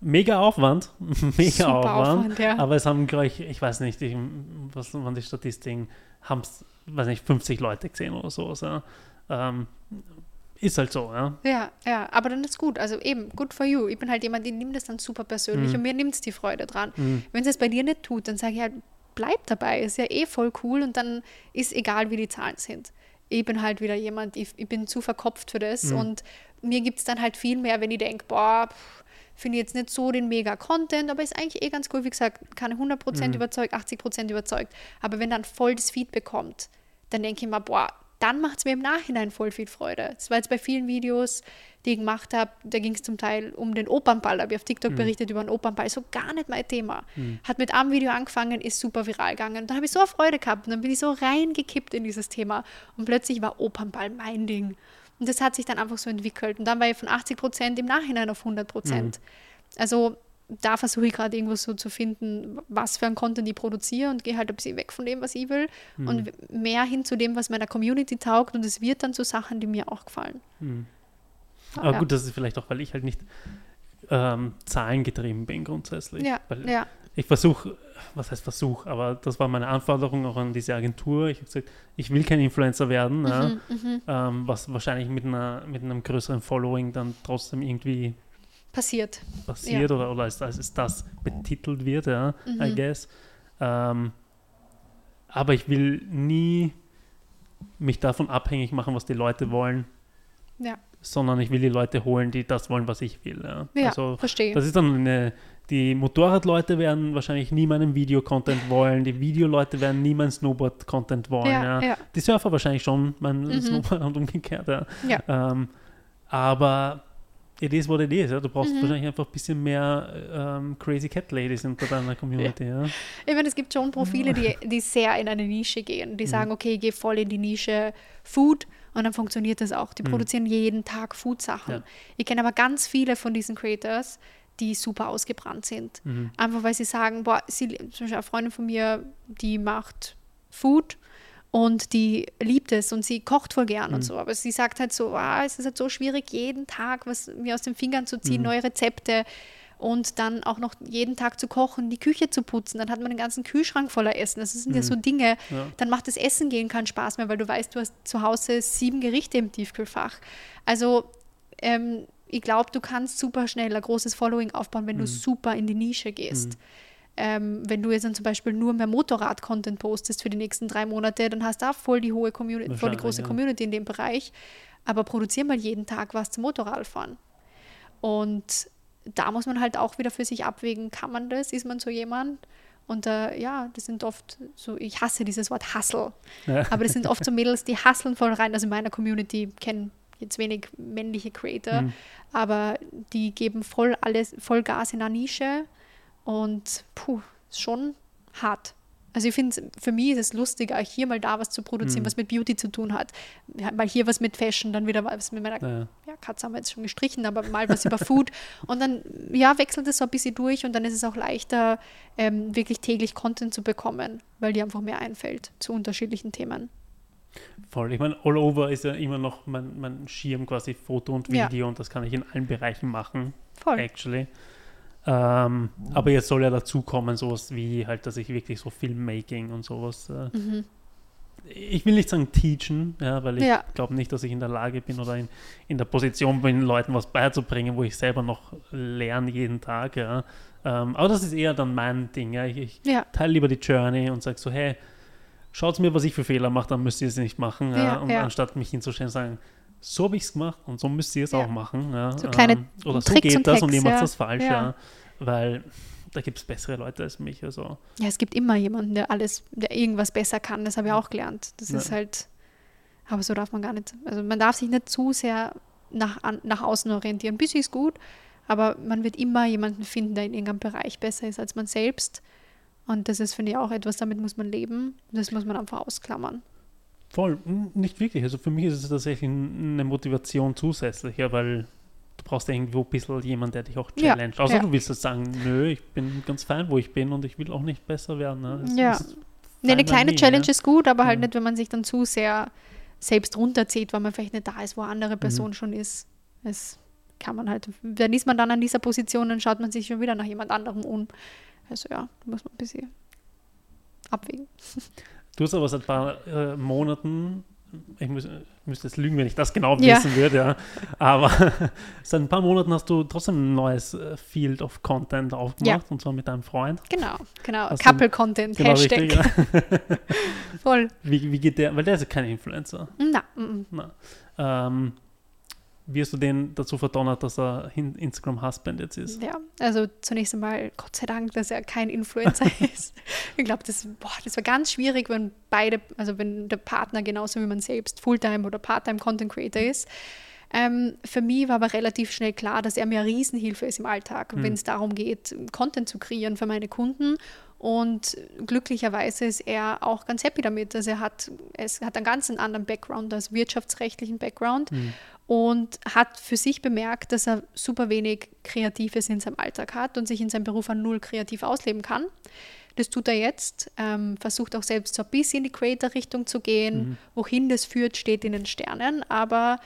Mega Aufwand, mega Super Aufwand, Aufwand, ja. aber es haben, glaube ich, ich weiß nicht, ich, was waren die Statistiken, haben es, weiß nicht, 50 Leute gesehen oder sowas. Ja. Ähm, ist halt so, ja. Ja, ja, aber dann ist gut. Also eben, good for you. Ich bin halt jemand, die nimmt das dann super persönlich Mhm. und mir nimmt es die Freude dran. Mhm. Wenn es jetzt bei dir nicht tut, dann sage ich halt, bleib dabei. Ist ja eh voll cool und dann ist egal, wie die Zahlen sind. Ich bin halt wieder jemand, ich, ich bin zu verkopft für das Mhm. und mir gibt es dann halt viel mehr, wenn ich denke, boah, finde ich jetzt nicht so den mega Content, aber ist eigentlich eh ganz cool. Wie gesagt, keine 100% Mhm. überzeugt, 80% überzeugt. Aber wenn dann voll das Feedback kommt, dann denke ich mir, boah, dann macht es mir im Nachhinein voll viel Freude. Das war jetzt bei vielen Videos, die ich gemacht habe, da ging es zum Teil um den Opernball. Da habe ich auf TikTok berichtet über einen Opernball. So gar nicht mein Thema. Hat mit einem Video angefangen, ist super viral gegangen. Dann habe ich so eine Freude gehabt und dann bin ich so reingekippt in dieses Thema. Und plötzlich war Opernball mein Ding. Und das hat sich dann einfach so entwickelt. Und dann war ich von 80 Prozent im Nachhinein auf 100 Prozent. Also da versuche ich gerade irgendwo so zu finden, was für ein Content ich produziere und gehe halt ein bisschen weg von dem, was ich will und mehr hin zu dem, was meiner Community taugt und es wird dann zu Sachen, die mir auch gefallen. Aber ja. gut, das ist vielleicht auch, weil ich halt nicht ähm, zahlengetrieben bin grundsätzlich. Ja, Weil ja, ich versuche, was heißt Versuch, aber das war meine Anforderung auch an diese Agentur. Ich habe gesagt, ich will kein Influencer werden, ja, mhm. ähm, was wahrscheinlich mit, einer, mit einem größeren Following dann trotzdem irgendwie passiert. passiert oder, oder als, als es das betitelt wird, ja, I Mhm. guess. Ähm, aber ich will nie mich davon abhängig machen, was die Leute wollen, Ja, sondern ich will die Leute holen, die das wollen, was ich will. Ja. ja Also verstehe. das ist dann eine, die Motorradleute werden wahrscheinlich nie meinen Video-Content wollen, die Videoleute werden nie meinen Snowboard-Content wollen. Ja, Ja, ja. Die Surfer wahrscheinlich schon meinen Mhm. Snowboard und umgekehrt. Ja. Ja. Ähm, aber it is what it is. Ja. Du brauchst Mhm. wahrscheinlich einfach ein bisschen mehr ähm, Crazy Cat Ladies unter deiner Community. Ja. Ich meine, es gibt schon Profile, die, die sehr in eine Nische gehen. Mhm. Die sagen, okay, ich gehe voll in die Nische Food und dann funktioniert das auch. Die produzieren jeden Tag Food-Sachen. Mhm. Ja. Ich kenne aber ganz viele von diesen Creators, die super ausgebrannt sind. Mhm. Einfach weil sie sagen, boah, sie, zum Beispiel eine Freundin von mir, die macht Food und die liebt es und sie kocht voll gern Mhm. und so. Aber sie sagt halt so, ah, es ist halt so schwierig, jeden Tag was mir aus den Fingern zu ziehen, Mhm. neue Rezepte und dann auch noch jeden Tag zu kochen, die Küche zu putzen. Dann hat man den ganzen Kühlschrank voller Essen. Das sind ja so Dinge. Mhm. Ja. Dann macht das Essen gehen keinen Spaß mehr, weil du weißt, du hast zu Hause sieben Gerichte im Tiefkühlfach. Also ähm, ich glaube, du kannst super schnell ein großes Following aufbauen, Mhm. wenn du super in die Nische gehst. Ähm, wenn du jetzt dann zum Beispiel nur mehr Motorrad-Content postest für die nächsten drei Monate, dann hast du auch voll die hohe Community, voll die große ja. Community in dem Bereich. Aber produzier mal jeden Tag was zum Motorradfahren. Und da muss man halt auch wieder für sich abwägen, kann man das? Ist man so jemand? Und äh, ja, das sind oft so, ich hasse dieses Wort Hustle. Ja. Aber das sind oft so Mädels, die hustlen voll rein. Also in meiner Community kennen jetzt wenig männliche Creator, Mhm. aber die geben voll alles, voll Gas in einer Nische und puh, ist schon hart. Also ich finde, für mich ist es lustiger, hier mal da was zu produzieren, Mhm. was mit Beauty zu tun hat. Ja, Mal hier was mit Fashion, dann wieder was mit meiner Ja. ja, Katze haben wir jetzt schon gestrichen, aber mal was über Food. Und dann, ja, wechselt es so ein bisschen durch und dann ist es auch leichter, ähm, wirklich täglich Content zu bekommen, weil dir einfach mehr einfällt zu unterschiedlichen Themen. Voll. Ich meine, all over ist ja immer noch mein, mein Schirm quasi Foto und Ja. Video und das kann ich in allen Bereichen machen. Voll. actually. Ähm, aber jetzt soll ja dazu kommen, sowas wie halt, dass ich wirklich so Filmmaking und sowas äh, Mhm. ich will nicht sagen teachen, ja, weil ich Ja. glaube nicht, dass ich in der Lage bin oder in, in der Position bin, Leuten was beizubringen, wo ich selber noch lerne jeden Tag. Ja. Ähm, aber das ist eher dann mein Ding. Ja. Ich, ich Ja. teile lieber die Journey und sage so, hey, schaut mir, was ich für Fehler mache, dann müsst ihr es nicht machen. Ja. Ja, und ja. anstatt mich hinzustellen und sagen, so habe ich es gemacht und so müsst ihr es Ja. auch machen. Ja. So kleine oder so Tricks geht und das und Hacks, ihr macht ja. das falsch. Ja. Weil da gibt es bessere Leute als mich. Also. Ja, es gibt immer jemanden, der alles, der irgendwas besser kann. Das habe ich auch gelernt. Das ist halt, aber so darf man gar nicht. Also man darf sich nicht zu sehr nach, an, nach außen orientieren. Ein bisschen ist gut, aber man wird immer jemanden finden, der in irgendeinem Bereich besser ist als man selbst. Und das ist, finde ich, auch etwas, damit muss man leben. Das muss man einfach ausklammern. Voll, n- nicht wirklich. Also für mich ist es tatsächlich eine Motivation zusätzlich, ja, weil du brauchst ja irgendwo ein bisschen jemand, der dich auch Ja, challenge. Außer ja. du willst jetzt sagen, nö, ich bin ganz fein, wo ich bin und ich will auch nicht besser werden. Ne? Ja. Nee, eine kleine mir, Challenge ja. ist gut, aber halt Ja. nicht, wenn man sich dann zu sehr selbst runterzieht, weil man vielleicht nicht da ist, wo eine Mhm. andere Person schon ist. Das kann man halt, dann ist man dann an dieser Position, dann schaut man sich schon wieder nach jemand anderem um. Also ja, da muss man ein bisschen abwägen. Du hast aber seit ein paar äh, Monaten, ich muss, müsste jetzt lügen, wenn ich das genau Ja. wissen würde, ja. Aber seit ein paar Monaten hast du trotzdem ein neues äh, Field of Content aufgemacht und zwar mit deinem Freund. Genau, genau. Hast du- Couple Content, Genau Hashtag. richtig. Ja. Voll. Wie, wie geht der? Weil der ist ja kein Influencer. Na, mm, mm. Ähm, wie hast du den dazu verdonnert, dass er Instagram-Husband jetzt ist? ja, also zunächst einmal Gott sei Dank, dass er kein Influencer ist. Ich glaube, das, boah, das war ganz schwierig, wenn beide, also wenn der Partner genauso wie man selbst Fulltime oder Parttime Content Creator ist. Ähm, für mich war aber relativ schnell klar, dass er mir eine Riesenhilfe ist im Alltag, wenn es darum geht, Content zu kreieren für meine Kunden. Und glücklicherweise ist er auch ganz happy damit. Also er hat, es hat einen ganz anderen Background, als wirtschaftsrechtlichen Background und hat für sich bemerkt, dass er super wenig Kreatives in seinem Alltag hat und sich in seinem Beruf an null kreativ ausleben kann. Das tut er jetzt, ähm, versucht auch selbst so ein bisschen in die Creator-Richtung zu gehen. Wohin das führt, steht in den Sternen. Aber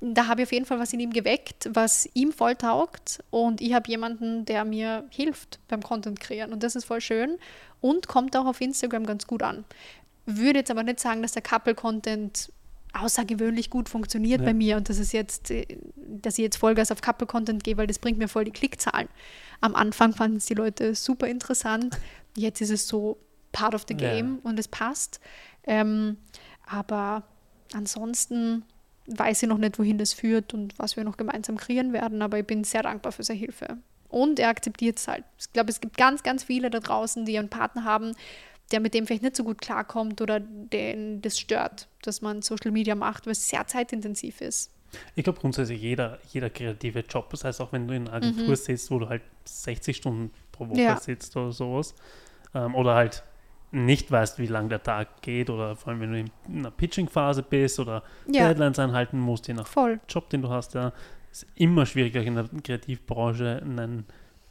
da habe ich auf jeden Fall was in ihm geweckt, was ihm voll taugt. Und ich habe jemanden, der mir hilft beim Content kreieren. Und das ist voll schön und kommt auch auf Instagram ganz gut an. Würde jetzt aber nicht sagen, dass der Couple-Content außergewöhnlich gut funktioniert Ja. bei mir und dass es jetzt, äh, dass ich jetzt Vollgas auf Couple-Content gehe, weil das bringt mir voll die Klickzahlen. Am Anfang fanden es die Leute super interessant. Jetzt ist es so part of the Ja. game und es passt. Ähm, aber ansonsten weiß ich noch nicht, wohin das führt und was wir noch gemeinsam kreieren werden, aber ich bin sehr dankbar für seine Hilfe. Und er akzeptiert es halt. Ich glaube, es gibt ganz, ganz viele da draußen, die einen Partner haben, der mit dem vielleicht nicht so gut klarkommt oder den das stört, dass man Social Media macht, weil es sehr zeitintensiv ist. Ich glaube grundsätzlich jeder, jeder kreative Job, das heißt auch wenn du in einer Agentur sitzt, wo du halt 60 Stunden pro Woche Mhm. Ja. sitzt oder sowas, ähm, oder halt nicht weißt, wie lang der Tag geht, oder vor allem wenn du in einer Pitching-Phase bist oder Ja. Deadlines einhalten musst, je nach Voll. Job, den du hast, ja, ist immer schwieriger in der Kreativbranche einen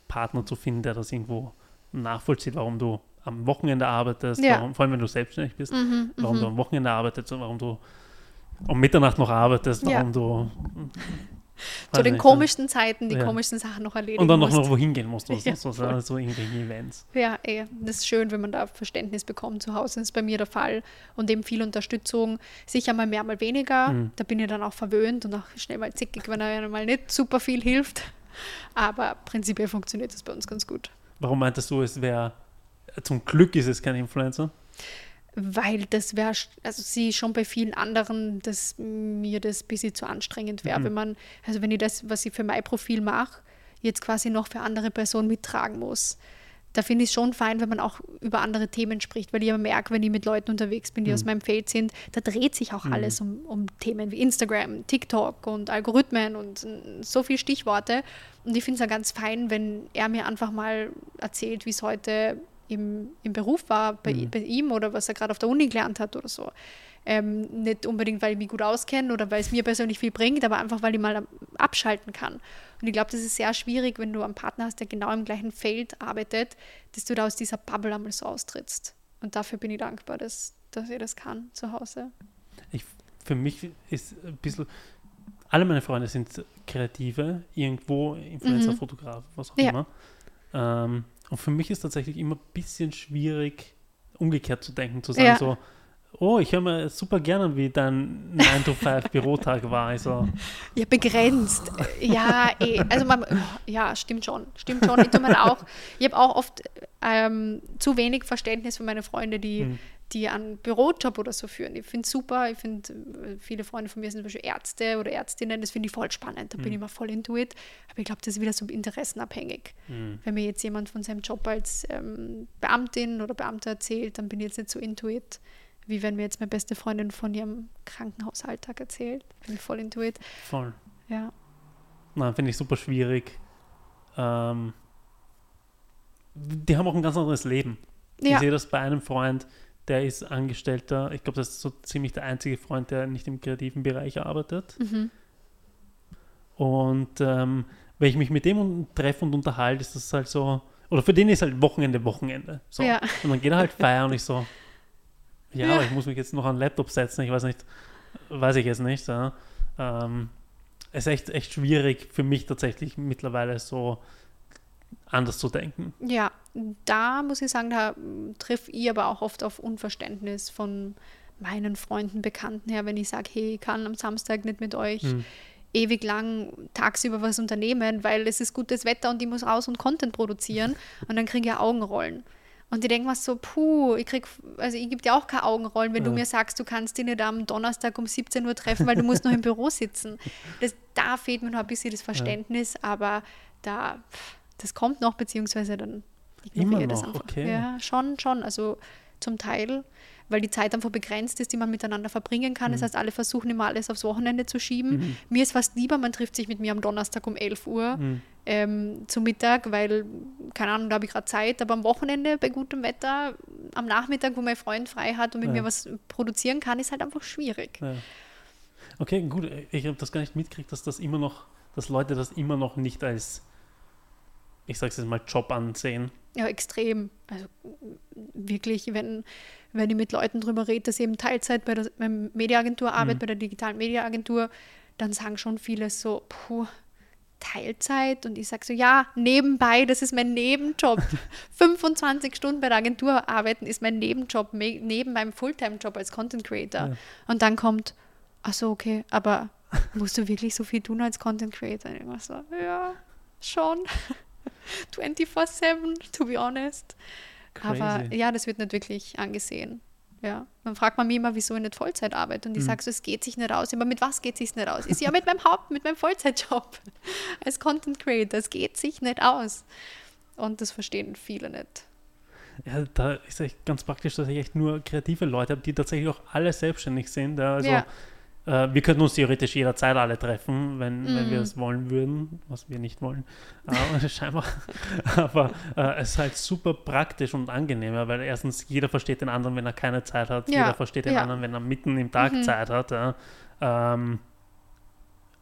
Partner zu finden, der das irgendwo nachvollzieht, warum du am Wochenende arbeitest, Ja. warum, vor allem wenn du selbstständig bist, Mhm, warum mhm. du am Wochenende arbeitest und warum du um Mitternacht noch arbeitest, Ja. warum du Zu weiß den nicht, komischsten Zeiten die Ja. komischsten Sachen noch erledigen und dann noch, musst. noch wohin gehen musst, oder Ja, so, so, voll. so irgendwelche Events. Ja, eh, das ist schön, wenn man da Verständnis bekommt zu Hause. Das ist bei mir der Fall. Und eben viel Unterstützung. Sicher mal mehr, mal weniger. Mhm. Da bin ich dann auch verwöhnt und auch schnell mal zickig, wenn er mal nicht super viel hilft. Aber prinzipiell funktioniert das bei uns ganz gut. Warum meintest du, es wäre, zum Glück ist es kein Influencer? Weil das wäre, also sie schon bei vielen anderen, dass mir das ein bisschen zu anstrengend wäre, Mhm. wenn man, also wenn ich das, was ich für mein Profil mache, jetzt quasi noch für andere Personen mittragen muss. Da finde ich es schon fein, wenn man auch über andere Themen spricht, weil ich immer merke, wenn ich mit Leuten unterwegs bin, die aus meinem Feld sind, da dreht sich auch alles um, um Themen wie Instagram, TikTok und Algorithmen und so viele Stichworte. Und ich finde es ja ganz fein, wenn er mir einfach mal erzählt, wie es heute im, im Beruf war bei, Mhm. bei ihm oder was er gerade auf der Uni gelernt hat oder so. Ähm, nicht unbedingt, weil ich mich gut auskenne oder weil es mir persönlich viel bringt, aber einfach, weil ich mal abschalten kann. Und ich glaube, das ist sehr schwierig, wenn du einen Partner hast, der genau im gleichen Feld arbeitet, dass du da aus dieser Bubble einmal so austrittst. Und dafür bin ich dankbar, dass, dass ihr das kann zu Hause. Ich, für mich ist ein bisschen, alle meine Freunde sind Kreative, irgendwo Influencer, Mhm. Fotograf, was auch Ja. immer. Ähm, und für mich ist tatsächlich immer ein bisschen schwierig, umgekehrt zu denken, zu sagen Ja. so, oh, ich höre mir super gerne, wie dein 9-to-5-Bürotag war. Also. Ja, begrenzt. Ja, eh. Also man, ja, stimmt schon. Stimmt schon. Ich, auch, ich habe auch oft ähm, zu wenig Verständnis für meine Freunde, die, hm. Die einen Bürojob oder so führen. Ich finde es super. Ich finde, äh, viele Freunde von mir sind zum Beispiel Ärzte oder Ärztinnen. Das finde ich voll spannend. Da hm. bin ich immer voll into it. Aber ich glaube, das ist wieder so interessenabhängig. Hm. Wenn mir jetzt jemand von seinem Job als ähm, Beamtin oder Beamter erzählt, dann bin ich jetzt nicht so into it wie wenn mir jetzt meine beste Freundin von ihrem Krankenhausalltag erzählt. Bin ich voll into it. Voll. Ja. Nein, finde ich super schwierig. Ähm, die haben auch ein ganz anderes Leben. Ja. Ich sehe das bei einem Freund, der ist Angestellter. Ich glaube, das ist so ziemlich der einzige Freund, der nicht im kreativen Bereich arbeitet. Mhm. Und ähm, wenn ich mich mit dem treffe und unterhalte, ist das halt so, oder für den ist halt Wochenende Wochenende. So. Ja. Und dann geht er halt feiern und ich so, ja, ja, aber ich muss mich jetzt noch an den Laptop setzen. Ich weiß nicht, weiß ich jetzt nicht. Ja. Ähm, es ist echt, echt schwierig für mich tatsächlich mittlerweile so anders zu denken. Ja, da muss ich sagen, da trifft ich aber auch oft auf Unverständnis von meinen Freunden, Bekannten her, wenn ich sage, hey, ich kann am Samstag nicht mit euch hm. ewig lang tagsüber was unternehmen, weil es ist gutes Wetter und ich muss raus und Content produzieren und dann kriege ich Augenrollen. Und ich denke mir so, puh, ich krieg, also ich gebe dir auch keine Augenrollen, wenn ja. du mir sagst, du kannst dich nicht am Donnerstag um 17 Uhr treffen, weil du musst noch im Büro sitzen. Das, da fehlt mir noch ein bisschen das Verständnis, ja. aber da, das kommt noch, beziehungsweise dann ignoriere das einfach. Okay. Ja, schon, schon, also zum Teil weil die Zeit einfach begrenzt ist, die man miteinander verbringen kann. Mhm. Das heißt, alle versuchen immer alles aufs Wochenende zu schieben. Mhm. Mir ist fast lieber, man trifft sich mit mir am Donnerstag um 11 Uhr mhm. ähm, zum Mittag, weil, keine Ahnung, da habe ich gerade Zeit, aber am Wochenende bei gutem Wetter, am Nachmittag, wo mein Freund frei hat und mit ja. mir was produzieren kann, ist halt einfach schwierig. Ja. Okay, gut. Ich habe das gar nicht mitgekriegt, dass das immer noch, dass Leute das immer noch nicht als, ich sage es jetzt mal, Job ansehen. Ja, extrem. Also wirklich, wenn, wenn ich mit Leuten darüber rede, dass ich eben Teilzeit bei der Mediaagentur arbeite, mhm. bei der digitalen Mediaagentur, dann sagen schon viele so, puh, Teilzeit und ich sage so, ja, nebenbei, das ist mein Nebenjob. 25 Stunden bei der Agentur arbeiten ist mein Nebenjob, neben meinem Fulltime-Job als Content Creator. Ja. Und dann kommt, ach so, okay, aber musst du wirklich so viel tun als Content Creator? Und ich so, ja, schon. 24-7, to be honest. Crazy. Aber ja, das wird nicht wirklich angesehen. Ja, dann fragt man mich immer, wieso ich nicht Vollzeit arbeite. Und ich mhm. sage so, es geht sich nicht aus. Aber mit was geht es sich nicht aus? Ist ja mit meinem Haupt, mit meinem Vollzeitjob als Content Creator. Es geht sich nicht aus. Und das verstehen viele nicht. Ja, da ist echt ganz praktisch, dass ich echt nur kreative Leute habe, die tatsächlich auch alle selbstständig sind. Also ja. Äh, wir könnten uns theoretisch jederzeit alle treffen, wenn, mm. wenn wir mhm. es wollen würden, was wir nicht wollen. Aber scheinbar. Aber äh, es ist halt super praktisch und angenehm, weil erstens jeder versteht den anderen, wenn er keine Zeit hat. Ja. Jeder versteht den ja. anderen, wenn er mitten im Tag mhm. Zeit hat. Ja. Ähm,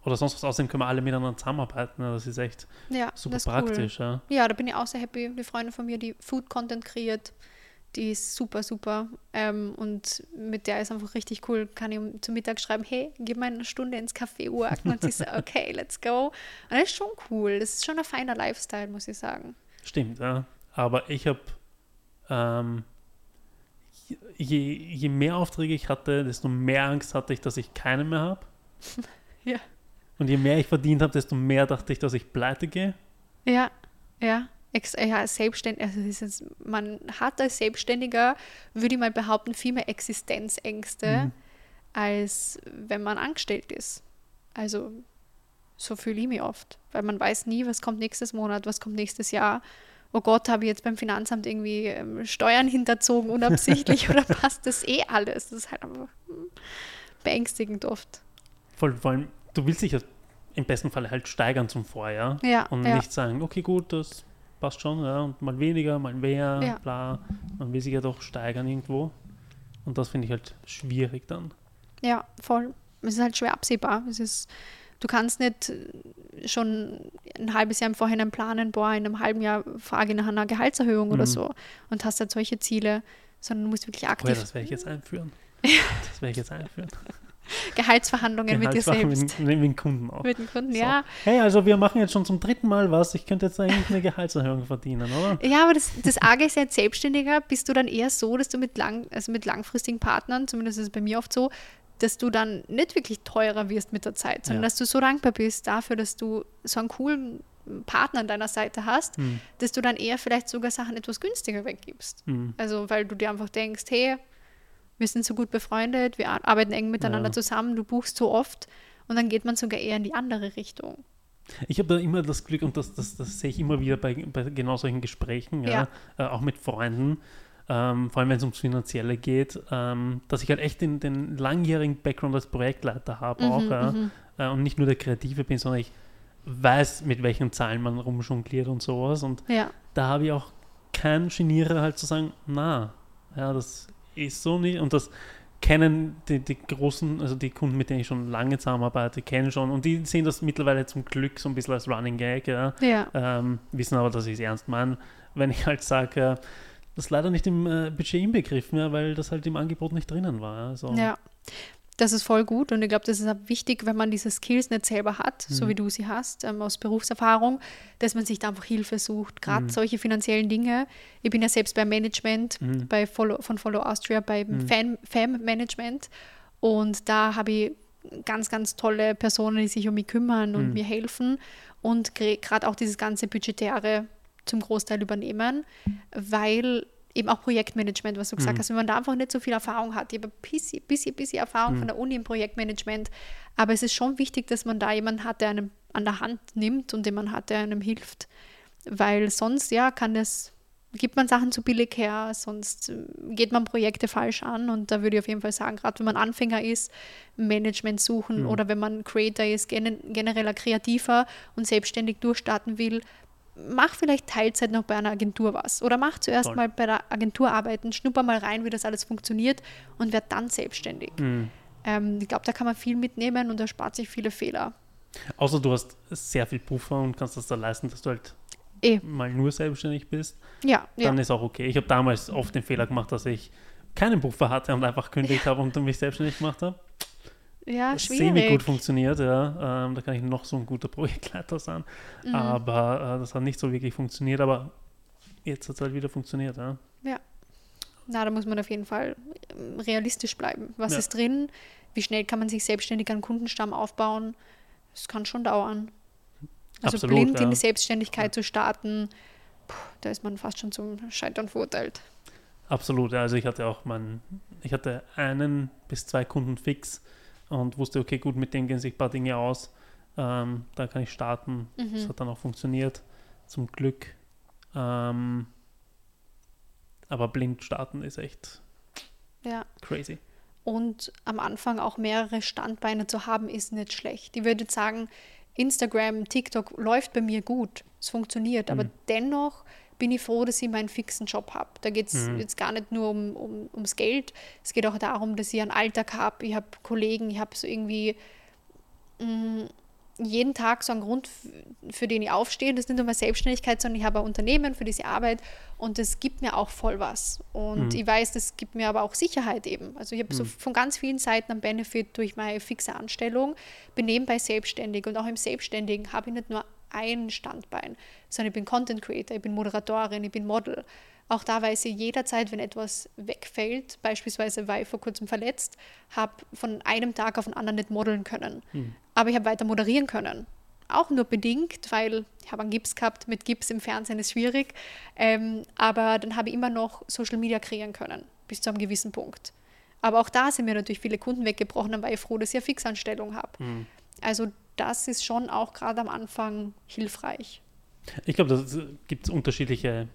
oder sonst was. Außerdem können wir alle miteinander zusammenarbeiten. Das ist echt ja, super praktisch. Cool. Ja. ja, da bin ich auch sehr happy. Die Freundin von mir, die Food Content kreiert, die ist super, super. Ähm, und mit der ist einfach richtig cool. Kann ich zum Mittag schreiben, hey, gib mal eine Stunde ins Café worken. Und sie sagt, okay, let's go. Und das ist schon cool. Das ist schon ein feiner Lifestyle, muss ich sagen. Stimmt, ja. Aber ich habe, ähm, je, je mehr Aufträge ich hatte, desto mehr Angst hatte ich, dass ich keine mehr habe. ja. Und je mehr ich verdient habe, desto mehr dachte ich, dass ich pleite gehe. Ja, ja ja, selbstständig, also ist, man hat als Selbstständiger, würde ich mal behaupten, viel mehr Existenzängste, mhm. als wenn man angestellt ist. Also so fühle ich mich oft, weil man weiß nie, was kommt nächstes Monat, was kommt nächstes Jahr. Oh Gott, habe ich jetzt beim Finanzamt irgendwie ähm, Steuern hinterzogen unabsichtlich oder passt das eh alles? Das ist halt einfach hm, beängstigend oft. Voll, vor allem, du willst dich ja im besten Fall halt steigern zum Vorjahr ja, und ja. nicht sagen, okay, gut, das passt schon, ja, und mal weniger, mal mehr, ja. bla. Man will sich ja doch steigern irgendwo. Und das finde ich halt schwierig dann. Ja, voll. Es ist halt schwer absehbar. Es ist, du kannst nicht schon ein halbes Jahr im Vorhinein planen, boah, in einem halben Jahr frage nach einer Gehaltserhöhung mhm. oder so und hast halt solche Ziele, sondern du musst wirklich aktiv. Oh ja, das werde ich jetzt einführen. Das werde ich jetzt einführen. Gehaltsverhandlungen mit dir selbst. Mit, mit, den Kunden auch. Mit den Kunden, so. ja. Hey, also wir machen jetzt schon zum dritten Mal was. Ich könnte jetzt eigentlich eine Gehaltserhöhung verdienen, oder? Ja, aber das, das Arge ist ja als Selbstständiger, bist du dann eher so, dass du mit, lang, also mit langfristigen Partnern, zumindest ist es bei mir oft so, dass du dann nicht wirklich teurer wirst mit der Zeit, sondern ja. dass du so dankbar bist dafür, dass du so einen coolen Partner an deiner Seite hast, mhm. dass du dann eher vielleicht sogar Sachen etwas günstiger weggibst. Mhm. Also weil du dir einfach denkst, hey, wir sind so gut befreundet, wir arbeiten eng miteinander ja. zusammen, du buchst so oft und dann geht man sogar eher in die andere Richtung. Ich habe da immer das Glück, und das, das, das sehe ich immer wieder bei, bei genau solchen Gesprächen, ja, ja. Äh, auch mit Freunden, ähm, vor allem wenn es ums Finanzielle geht, ähm, dass ich halt echt den, den langjährigen Background als Projektleiter habe mhm, auch mhm. äh, und nicht nur der Kreative bin, sondern ich weiß, mit welchen Zahlen man rumjongliert und sowas. Und ja. da habe ich auch kein Genierer halt zu sagen, na, ja, das ist so nicht. Und das kennen die, die großen, also die Kunden, mit denen ich schon lange zusammenarbeite, kennen schon. Und die sehen das mittlerweile zum Glück so ein bisschen als Running Gag, ja. ja. Ähm, wissen aber, dass ich es ernst meine. Wenn ich halt sage, äh, das ist leider nicht im äh, Budget inbegriffen, ja, weil das halt im Angebot nicht drinnen war. Also. Ja. Das ist voll gut und ich glaube, das ist auch wichtig, wenn man diese Skills nicht selber hat, mhm. so wie du sie hast, ähm, aus Berufserfahrung, dass man sich da einfach Hilfe sucht. Gerade mhm. solche finanziellen Dinge. Ich bin ja selbst beim Management mhm. bei Follow, von Follow Austria beim mhm. Fan, Fam-Management und da habe ich ganz, ganz tolle Personen, die sich um mich kümmern und mhm. mir helfen und gerade auch dieses ganze Budgetäre zum Großteil übernehmen, weil eben auch Projektmanagement, was du gesagt mhm. hast, wenn man da einfach nicht so viel Erfahrung hat. Ich habe ein bisschen, bisschen, bisschen Erfahrung mhm. von der Uni im Projektmanagement, aber es ist schon wichtig, dass man da jemanden hat, der einem an der Hand nimmt und den man hat, der einem hilft. Weil sonst, ja, kann es, gibt man Sachen zu billig her, sonst äh, geht man Projekte falsch an und da würde ich auf jeden Fall sagen, gerade wenn man Anfänger ist, Management suchen mhm. oder wenn man Creator ist, genereller Kreativer und selbstständig durchstarten will, mach vielleicht Teilzeit noch bei einer Agentur was oder mach zuerst Voll. mal bei der Agentur arbeiten, schnupper mal rein, wie das alles funktioniert und werd dann selbstständig. Mhm. Ähm, ich glaube, da kann man viel mitnehmen und erspart sich viele Fehler. Außer du hast sehr viel Puffer und kannst das dann leisten, dass du halt e. mal nur selbstständig bist. Ja. Dann ja. ist auch okay. Ich habe damals oft den Fehler gemacht, dass ich keinen Puffer hatte und einfach kündigt ja. habe und mich selbstständig gemacht habe ja, schwierig. semi gut funktioniert, ja. Ähm, da kann ich noch so ein guter Projektleiter sein. Mhm. Aber äh, das hat nicht so wirklich funktioniert, aber jetzt hat es halt wieder funktioniert, ja. Ja. Na, da muss man auf jeden Fall ähm, realistisch bleiben. Was ja. ist drin? Wie schnell kann man sich selbstständig einen Kundenstamm aufbauen? Das kann schon dauern. Also Absolut, blind ja. in die Selbstständigkeit zu starten, puh, da ist man fast schon zum Scheitern verurteilt. Absolut, also ich hatte auch mein, ich hatte einen bis zwei Kunden fix und wusste, okay, gut, mit dem gehen sich ein paar Dinge aus. Ähm, da kann ich starten. Mhm. Das hat dann auch funktioniert, zum Glück. Ähm, aber blind starten ist echt ja. crazy. Und am Anfang auch mehrere Standbeine zu haben, ist nicht schlecht. Ich würde sagen, Instagram, TikTok läuft bei mir gut. Es funktioniert. Mhm. Aber dennoch bin ich froh, dass ich meinen fixen Job habe. Da geht es mhm. jetzt gar nicht nur um, um, ums Geld, es geht auch darum, dass ich einen Alltag habe, ich habe Kollegen, ich habe so irgendwie mh, mm, jeden Tag so einen Grund, für den ich aufstehe. Das ist nicht nur meine Selbstständigkeit, sondern ich habe ein Unternehmen für diese Arbeit und das gibt mir auch voll was. Und mhm. ich weiß, das gibt mir aber auch Sicherheit eben. Also ich habe mhm. so von ganz vielen Seiten einen Benefit durch meine fixe Anstellung, bin nebenbei selbstständig und auch im Selbstständigen habe ich nicht nur ein Standbein, sondern ich bin Content Creator, ich bin Moderatorin, ich bin Model. Auch da weiß ich jederzeit, wenn etwas wegfällt, beispielsweise war ich vor kurzem verletzt, habe von einem Tag auf den anderen nicht modeln können. Hm. Aber ich habe weiter moderieren können. Auch nur bedingt, weil ich habe einen Gips gehabt. Mit Gips im Fernsehen ist schwierig. Ähm, aber dann habe ich immer noch Social Media kreieren können, bis zu einem gewissen Punkt. Aber auch da sind mir natürlich viele Kunden weggebrochen, dann war ich froh, dass ich eine Fixanstellung habe. Hm. Also das ist schon auch gerade am Anfang hilfreich. Ich glaube, da gibt es unterschiedliche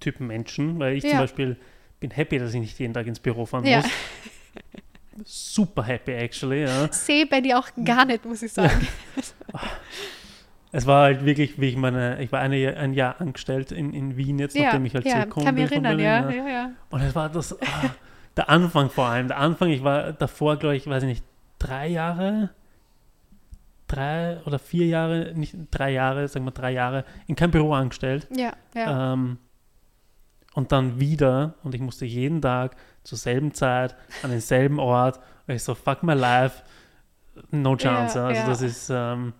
Typen Menschen, weil ich ja. zum Beispiel bin happy, dass ich nicht jeden Tag ins Büro fahren ja. muss. Super happy, actually. Ja. Sehe bei dir auch gar nicht, muss ich sagen. Es war halt wirklich, wie ich meine, ich war eine, ein Jahr angestellt in, in Wien jetzt, ja, nachdem ich halt ja, zurückgekommen kann mich erinnern, ja, ja, ja. Und es war das, ah, der Anfang vor allem, der Anfang, ich war davor, glaube ich, weiß ich nicht, drei Jahre drei oder vier Jahre, nicht drei Jahre, sagen wir drei Jahre, in kein Büro angestellt. Ja, ja. Ähm, und dann wieder, und ich musste jeden Tag zur selben Zeit an denselben Ort weil ich so, fuck my life, no chance. Ja, also ja. das ist, ähm,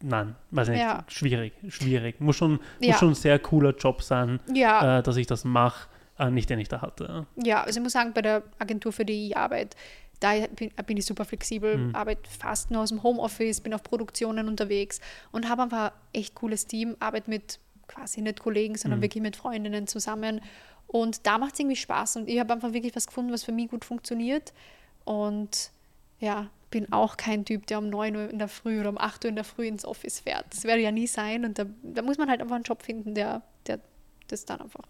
nein, weiß nicht, Ja. schwierig, schwierig. Muss schon, muss schon ein sehr cooler Job sein, äh, dass ich das mache, äh, nicht den ich da hatte. ja, also ich muss sagen, bei der Agentur, für die ich arbeite, da bin, bin ich super flexibel, Mhm. arbeite fast nur aus dem Homeoffice, bin auf Produktionen unterwegs und habe einfach ein echt cooles Team, arbeite mit quasi nicht Kollegen, sondern Mhm. wirklich mit Freundinnen zusammen. Und da macht es irgendwie Spaß und ich habe einfach wirklich was gefunden, was für mich gut funktioniert. Und ja, bin auch kein Typ, der um 9 Uhr in der Früh oder um 8 Uhr in der Früh ins Office fährt. Das werde ja nie sein. Und da, da muss man halt einfach einen Job finden, der, der das dann einfach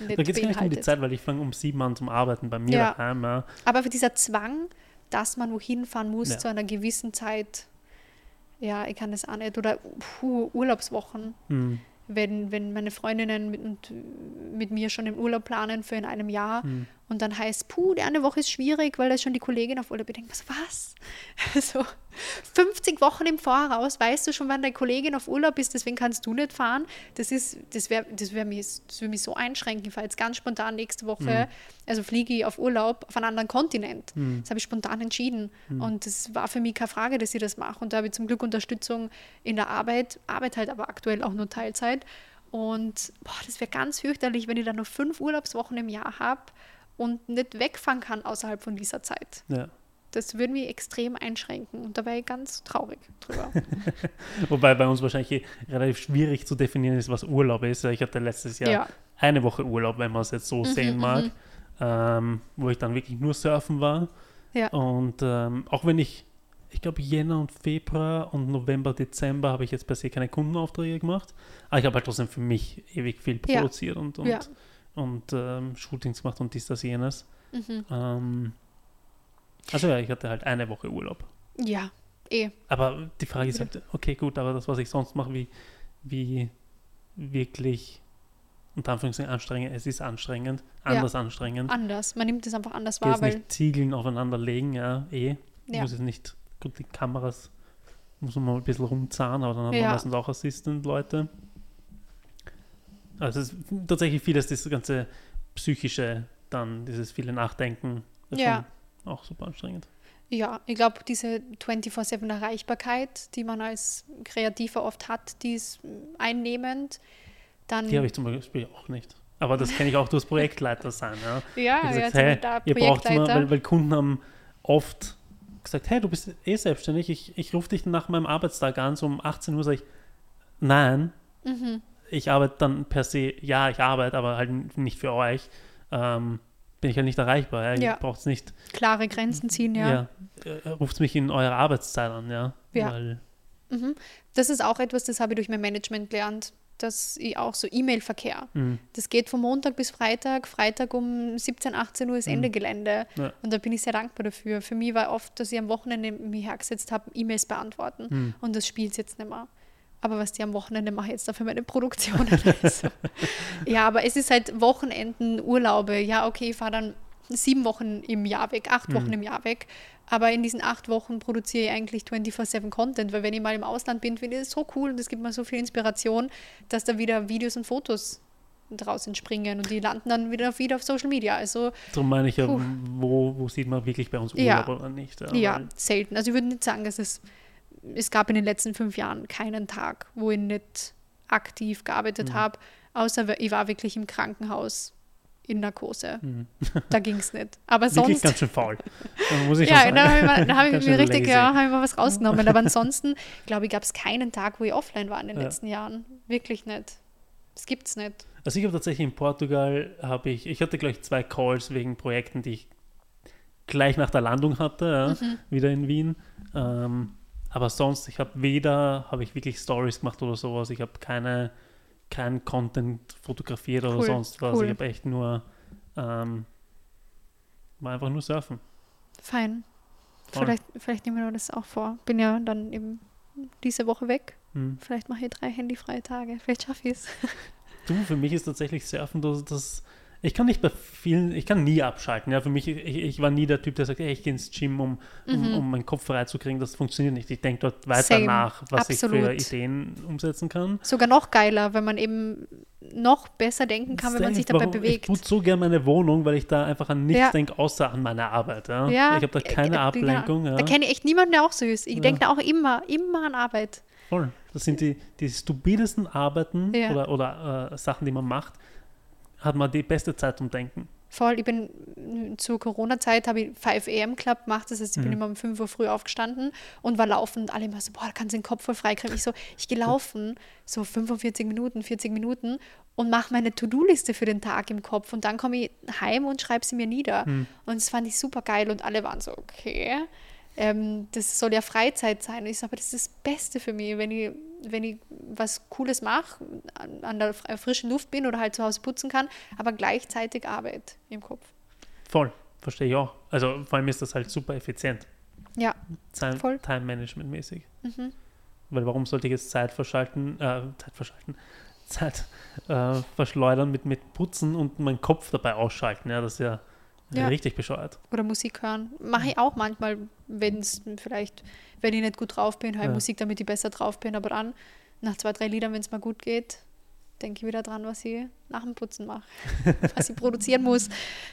nicht Da geht es gar nicht um die. Zeit, weil ich fange um sieben an zum Arbeiten bei mir Ja. daheim. Ja. Aber für dieser Zwang, dass man wohin fahren muss Ja. zu einer gewissen Zeit, ja, ich kann das auch nicht. Oder puh, Urlaubswochen, Hm. wenn, wenn meine Freundinnen mit, und, mit mir schon den Urlaub planen für in einem Jahr Hm. und dann heißt, puh, die eine Woche ist schwierig, weil da ist schon die Kollegin auf Urlaub. Ich denke, was, was? so 50 Wochen im Voraus weißt du schon, wann deine Kollegin auf Urlaub ist, deswegen kannst du nicht fahren. Das ist, das wäre, das wäre mich, das würde mich so einschränken. Ich fahre jetzt ganz spontan nächste Woche, also fliege ich auf Urlaub auf einen anderen Kontinent. Das habe ich spontan entschieden. Und das war für mich keine Frage, dass ich das mache. Und da habe ich zum Glück Unterstützung in der Arbeit, arbeite halt aber aktuell auch nur Teilzeit. Und boah, das wäre ganz fürchterlich, wenn ich dann nur fünf Urlaubswochen im Jahr habe und nicht wegfahren kann außerhalb von dieser Zeit. Ja. Das würde mich extrem einschränken und da wäre ich ganz traurig drüber. Wobei bei uns wahrscheinlich relativ schwierig zu definieren ist, was Urlaub ist. Ich hatte letztes Jahr Ja. eine Woche Urlaub, wenn man es jetzt so sehen mag, ähm, wo ich dann wirklich nur surfen war. Ja. Und ähm, auch wenn ich, ich glaube, Jänner und Februar und November, Dezember habe ich jetzt per se keine Kundenaufträge gemacht. Aber ich habe halt trotzdem für mich ewig viel Ja. produziert und, und, Ja. und ähm, Shootings gemacht und dies, das, jenes. Mhm. Also ja, ich hatte halt eine Woche Urlaub. Ja, eh. Aber die Frage ist halt, okay, gut, aber das, was ich sonst mache, wie, wie wirklich unter Anführungszeichen anstrengend, es ist anstrengend, Ja. anders anstrengend. Anders. Man nimmt es einfach anders wahr, jetzt weil nicht Ziegeln aufeinander legen, ja, eh. Ja. muss jetzt nicht, gut, die Kameras muss man mal ein bisschen rumzahnen, aber dann hat Ja. man meistens auch Assistant-Leute. Also es ist tatsächlich vieles, das ganze psychische, dann dieses viele Nachdenken, ist Ja. Auch super anstrengend. ja, ich glaube, diese 24-7 Erreichbarkeit, die man als Kreativer oft hat, die ist einnehmend. Dann, Die habe ich zum Beispiel auch nicht. Aber das kenne ich auch durchs Projektleiter sein. Ja. ja, Ich ja, gesagt, jetzt hey, da ihr braucht immer, weil, weil Kunden haben oft gesagt, hey, du bist eh selbstständig, ich, ich rufe dich nach meinem Arbeitstag an, so um 18 Uhr sage ich, nein, Mhm. ich arbeite dann per se, ja, ich arbeite, aber halt nicht für euch, ähm, bin ich halt nicht erreichbar. Ja. Ja. Ihr braucht es nicht, Klare Grenzen ziehen, ja. ja, äh, ruft mich in eurer Arbeitszeit an, ja. Ja. Mhm. Das ist auch etwas, das habe ich durch mein Management gelernt, dass ich auch so E-Mail-Verkehr, mh, das geht von Montag bis Freitag. Freitag um 17, 18 Uhr ist Ende Gelände. Mhm. Ja. Und da bin ich sehr dankbar dafür. Für mich war oft, dass ich am Wochenende mich hergesetzt habe, E-Mails beantworten. Mhm. Und das spielt jetzt nicht mehr. Aber was die am Wochenende mache ich jetzt dafür meine Produktionen. also. Ja, aber es ist halt Wochenenden, Urlaube. Ja, okay, ich fahre dann sieben Wochen im Jahr weg, acht Mhm. Wochen im Jahr weg. Aber in diesen acht Wochen produziere ich eigentlich 24-7 Content, weil wenn ich mal im Ausland bin, finde ich das so cool und es gibt mir so viel Inspiration, dass da wieder Videos und Fotos draus entspringen und die landen dann wieder, wieder auf Social Media. Also darum meine ich ja, Puh. wo, wo sieht man wirklich bei uns Urlaub Ja. oder nicht. Ja, ja, selten. Also ich würde nicht sagen, dass es, es gab in den letzten fünf Jahren keinen Tag, wo ich nicht aktiv gearbeitet Mhm. habe, außer ich war wirklich im Krankenhaus in Narkose. Mhm. Da ging es nicht. Aber Wirklich sonst... ganz schön faul. Da muss ich Ja, schon da habe ich, sagen. mal- da habe ich mir richtig, ja, habe ich mal was rausgenommen. Aber ansonsten, glaube ich, gab es keinen Tag, wo ich offline war in den Ja. letzten Jahren. Wirklich nicht. Das gibt es nicht. Also ich habe tatsächlich in Portugal, habe ich, ich hatte gleich zwei Calls wegen Projekten, die ich gleich nach der Landung hatte, ja, Mhm. wieder in Wien. Ähm, aber sonst, ich habe weder, habe ich wirklich Stories gemacht oder sowas, ich habe keine, kein Content fotografiert oder Cool, sonst was. cool. Ich habe echt nur, ähm, war einfach nur surfen. Fein. Voll. Vielleicht, vielleicht nehmen wir das auch vor. Bin ja dann eben diese Woche weg. Hm. Vielleicht mache ich drei handyfreie Tage. Vielleicht schaffe ich es. Du, für mich ist tatsächlich Surfen das, das ich kann nicht bei vielen, ich kann nie abschalten. Ja, für mich, ich, ich war nie der Typ, der sagt, hey, ich gehe ins Gym, um, um, um meinen Kopf freizukriegen. Das funktioniert nicht. Ich denke dort weiter Same. nach, was ich für Absolut. Ideen umsetzen kann. Sogar noch geiler, wenn man eben noch besser denken kann, wenn man sich dabei Warum? bewegt. Ich putze so gerne meine Wohnung, weil ich da einfach an nichts Ja. denke, außer an meine Arbeit. Ja? Ja, ich habe da äh, keine äh, Ablenkung. genau. Ja? Da kenne ich echt niemanden, der auch so ist. Ich denke da auch immer, immer an Arbeit. Voll. Das sind die, die stupidesten Arbeiten oder, oder äh, Sachen, die man macht, hat man die beste Zeit zum Denken. Voll, ich bin mm, zur Corona-Zeit, habe ich 5 AM Club gemacht, das heißt, ich bin Mhm. immer um 5 Uhr früh aufgestanden und war laufen und alle immer so, boah, da kannst du den Kopf voll freikriegen. Ich so, ich gehe laufen, so 45 Minuten, 40 Minuten und mache meine To-Do-Liste für den Tag im Kopf und dann komme ich heim und schreibe sie mir nieder. Mhm. Und das fand ich super geil und alle waren so, okay, ähm, das soll ja Freizeit sein. Und ich so, aber das ist das Beste für mich, wenn ich, wenn ich was Cooles mache, an, an der fr- frischen Luft bin oder halt zu Hause putzen kann, aber gleichzeitig Arbeit im Kopf. Voll. Verstehe ich auch. Also vor allem ist das halt super effizient. Ja, Time, Voll. Time Management mäßig. mhm. Weil warum sollte ich jetzt Zeit verschalten, äh, Zeit verschalten, Zeit äh, verschleudern mit, mit Putzen und meinen Kopf dabei ausschalten? Ja, das ist ja, Ja. richtig bescheuert. oder Musik hören. Mache ich auch manchmal, wenn es vielleicht, wenn ich nicht gut drauf bin, höre ich Ja. Musik, damit ich besser drauf bin. Aber dann, nach zwei, drei Liedern, wenn es mal gut geht, denke ich wieder dran, was ich nach dem Putzen mache. was ich produzieren muss,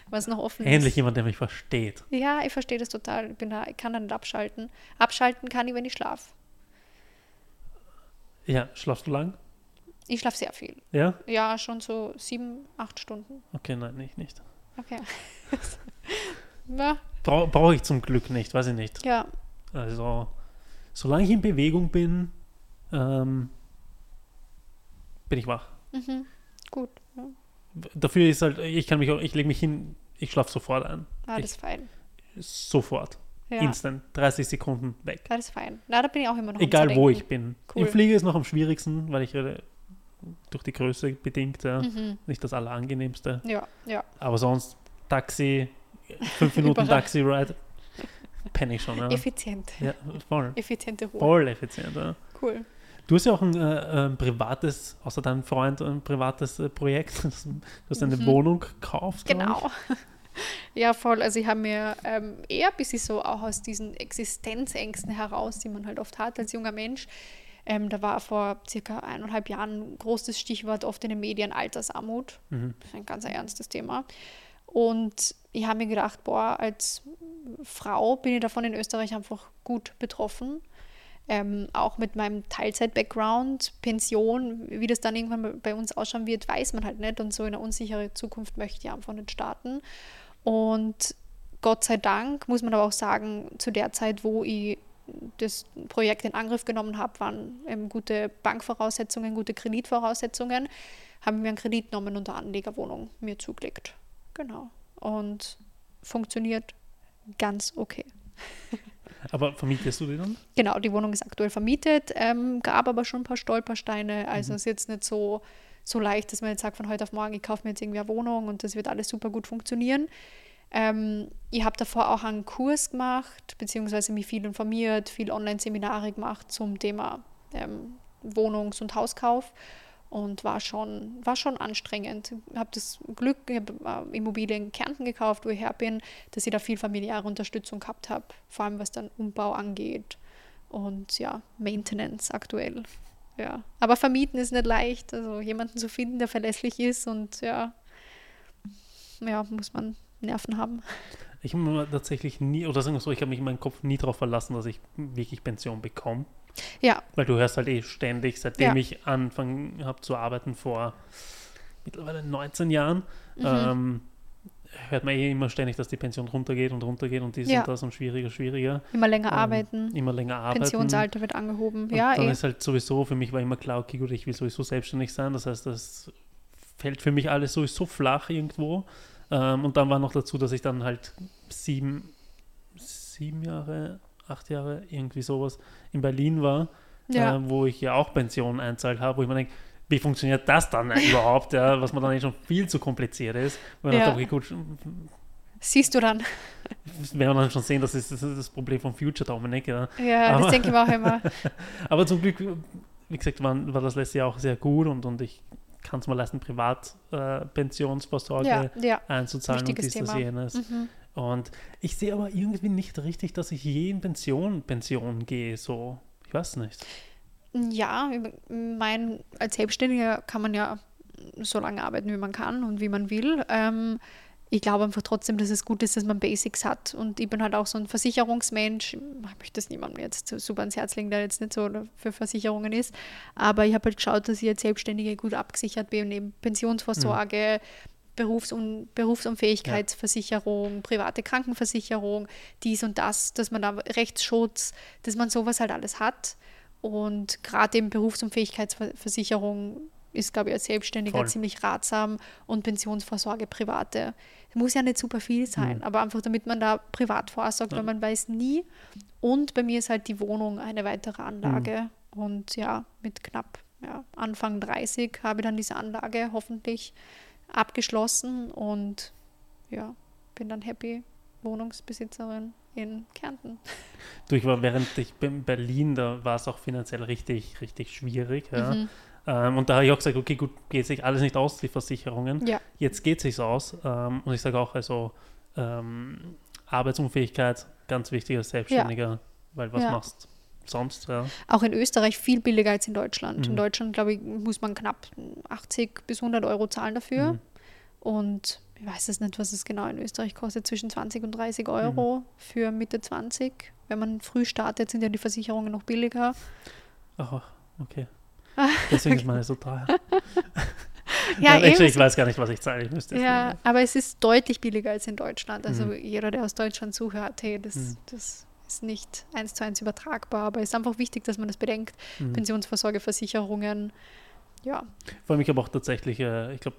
was noch offen Endlich ist. jemand, der mich versteht. Ja, ich verstehe das total. Ich, bin da, ich kann da nicht abschalten. Abschalten kann ich, wenn ich schlafe. Ja, schlafst du lang? Ich schlafe sehr viel. Ja? Ja, schon so sieben, acht Stunden. Okay, nein, ich nicht. Okay. ja, Brau Brauche ich zum Glück nicht, weiß ich nicht. ja, Also, solange ich in Bewegung bin, ähm, bin ich wach. mhm. gut. Ja. Dafür ist halt, ich kann mich auch, ich lege mich hin, ich schlafe sofort ein. Ah, Ich- das ist fein. Sofort. Ja, Instant. 30 Sekunden weg. das ist fein. Na, da bin ich auch immer noch Egal wo ich bin. Cool. Im Flieger ist noch am schwierigsten, weil ich durch die Größe bedingt ja, Mhm. nicht das Allerangenehmste. Ja, ja. Aber sonst Taxi, fünf Minuten Überall. Taxi-Ride, penne ich schon. Ja. Effizient. ja, voll. Effiziente Ruhe. Voll effizient. Ja. Cool. Du hast ja auch ein, äh, ein privates, außer deinem Freund, ein privates äh, Projekt. Du hast eine Mhm. Wohnung gekauft. Genau. Ja, voll. Also ich habe mir ähm, eher ein bisschen so auch aus diesen Existenzängsten heraus, die man halt oft hat als junger Mensch. Ähm, da war vor circa eineinhalb Jahren ein großes Stichwort oft in den Medien Altersarmut. Mhm. Das ist ein ganz ernstes Thema. Und ich habe mir gedacht, boah, als Frau bin ich davon in Österreich einfach gut betroffen. Ähm, auch mit meinem Teilzeit-Background, Pension, wie das dann irgendwann bei uns ausschauen wird, weiß man halt nicht. Und so in eine unsichere Zukunft möchte ich einfach nicht starten. Und Gott sei Dank muss man aber auch sagen, zu der Zeit, wo ich das Projekt in Angriff genommen habe, waren ähm, gute Bankvoraussetzungen, gute Kreditvoraussetzungen, haben wir einen Kredit genommen und eine Anlegerwohnung mir zugelegt. Genau. Und funktioniert ganz okay. Aber vermietest du die dann? Genau, die Wohnung ist aktuell vermietet, ähm, gab aber schon ein paar Stolpersteine. Also es ist jetzt nicht so, so leicht, dass man jetzt sagt, von heute auf morgen, ich kaufe mir jetzt irgendwie eine Wohnung und das wird alles super gut funktionieren. Ähm, ich habe davor auch einen Kurs gemacht, beziehungsweise mich viel informiert, viel Online-Seminare gemacht zum Thema ähm, Wohnungs- und Hauskauf und war schon, war schon anstrengend. Ich habe das Glück, ich habe äh, Immobilien in Kärnten gekauft, wo ich her bin, dass ich da viel familiäre Unterstützung gehabt habe, vor allem was dann Umbau angeht und ja, Maintenance aktuell. Ja, aber vermieten ist nicht leicht, also jemanden zu finden, der verlässlich ist und ja, ja, muss man Nerven haben. Ich habe mir tatsächlich nie, oder sagen wir so, ich habe mich in meinem Kopf nie darauf verlassen, dass ich wirklich Pension bekomme. Ja, Weil du hörst halt eh ständig, seitdem Ja. ich angefangen habe zu arbeiten vor mittlerweile 19 Jahren, Mhm. ähm, hört man eh immer ständig, dass die Pension runtergeht und runtergeht und dies Ja. und das und schwieriger, schwieriger. immer länger Ähm, arbeiten, Immer länger arbeiten. Pensionsalter wird angehoben. Und Ja, dann eh. ist halt sowieso, für mich war immer klar, okay, gut, ich will sowieso selbstständig sein. Das heißt, das fällt für mich alles sowieso flach irgendwo. Ähm, und dann war noch dazu, dass ich dann halt sieben, sieben Jahre, acht Jahre, irgendwie sowas in Berlin war, ja. äh, wo ich ja auch Pensionen einzahlt habe, wo ich mir denke, wie funktioniert das dann überhaupt, ja, was man dann eh schon viel zu kompliziert ist. Dann Ja. dachte okay, gut, Siehst du dann. werden wir dann schon sehen, das ist das, ist das Problem von Future Dominic. Ja. Ja, Aber- das denke ich auch immer. Aber zum Glück, wie gesagt, war, war das letzte Jahr auch sehr gut und, und ich kann es mir leisten, Privatpensionsvorsorge äh, Ja, einzuzahlen und dies, das, jenes. Mhm. Und ich sehe aber irgendwie nicht richtig, dass ich je in Pension, Pension gehe, so. Ich weiß nicht. Ja, mein, als Selbstständiger kann man ja so lange arbeiten, wie man kann und wie man will. Ähm, ich glaube einfach trotzdem, dass es gut ist, dass man Basics hat. Und ich bin halt auch so ein Versicherungsmensch. Ich möchte das niemandem jetzt super ans Herz legen, der jetzt nicht so für Versicherungen ist. Aber ich habe halt geschaut, dass ich als Selbstständige gut abgesichert bin, neben Pensionsvorsorge, mhm. Berufs- und Berufsunfähigkeitsversicherung, ja. private Krankenversicherung, dies und das, dass man da Rechtsschutz, dass man sowas halt alles hat. Und gerade eben Berufsunfähigkeitsversicherung ist, glaube ich, als Selbstständiger Voll. ziemlich ratsam und Pensionsvorsorge private. Muss ja nicht super viel sein, mhm. aber einfach damit man da privat vorsorgt, ja. weil man weiß nie. Und bei mir ist halt die Wohnung eine weitere Anlage. Mhm. Und ja, mit knapp ja, Anfang 30 habe ich dann diese Anlage hoffentlich abgeschlossen und ja, bin dann happy Wohnungsbesitzerin in Kärnten. Du, ich war während ich in Berlin, da war es auch finanziell richtig, richtig schwierig. Ja. Mhm. Ähm, und da habe ich auch gesagt, okay, gut, geht sich alles nicht aus, die Versicherungen. Ja. Jetzt geht es sich aus. Ähm, und ich sage auch, also ähm, Arbeitsunfähigkeit, ganz wichtig als Selbstständiger, ja. weil was ja. machst sonst? Ja. Auch in Österreich viel billiger als in Deutschland. Mhm. In Deutschland, glaube ich, muss man knapp 80 bis 100 Euro zahlen dafür. Mhm. Und ich weiß es nicht, was es genau in Österreich kostet, zwischen 20 und 30 Euro mhm. für Mitte 20. Wenn man früh startet, sind ja die Versicherungen noch billiger. Ach, okay. Deswegen ist meine so teuer. ja, Nein, ich weiß gar nicht, was ich zahle. Ich müsste ja, aber es ist deutlich billiger als in Deutschland. Also mhm. jeder, der aus Deutschland zuhört, hey, das, mhm. das ist nicht eins zu eins übertragbar, aber es ist einfach wichtig, dass man das bedenkt. Mhm. Pensionsvorsorgeversicherungen, ja. Vor allem, ich habe auch tatsächlich, äh, ich glaube,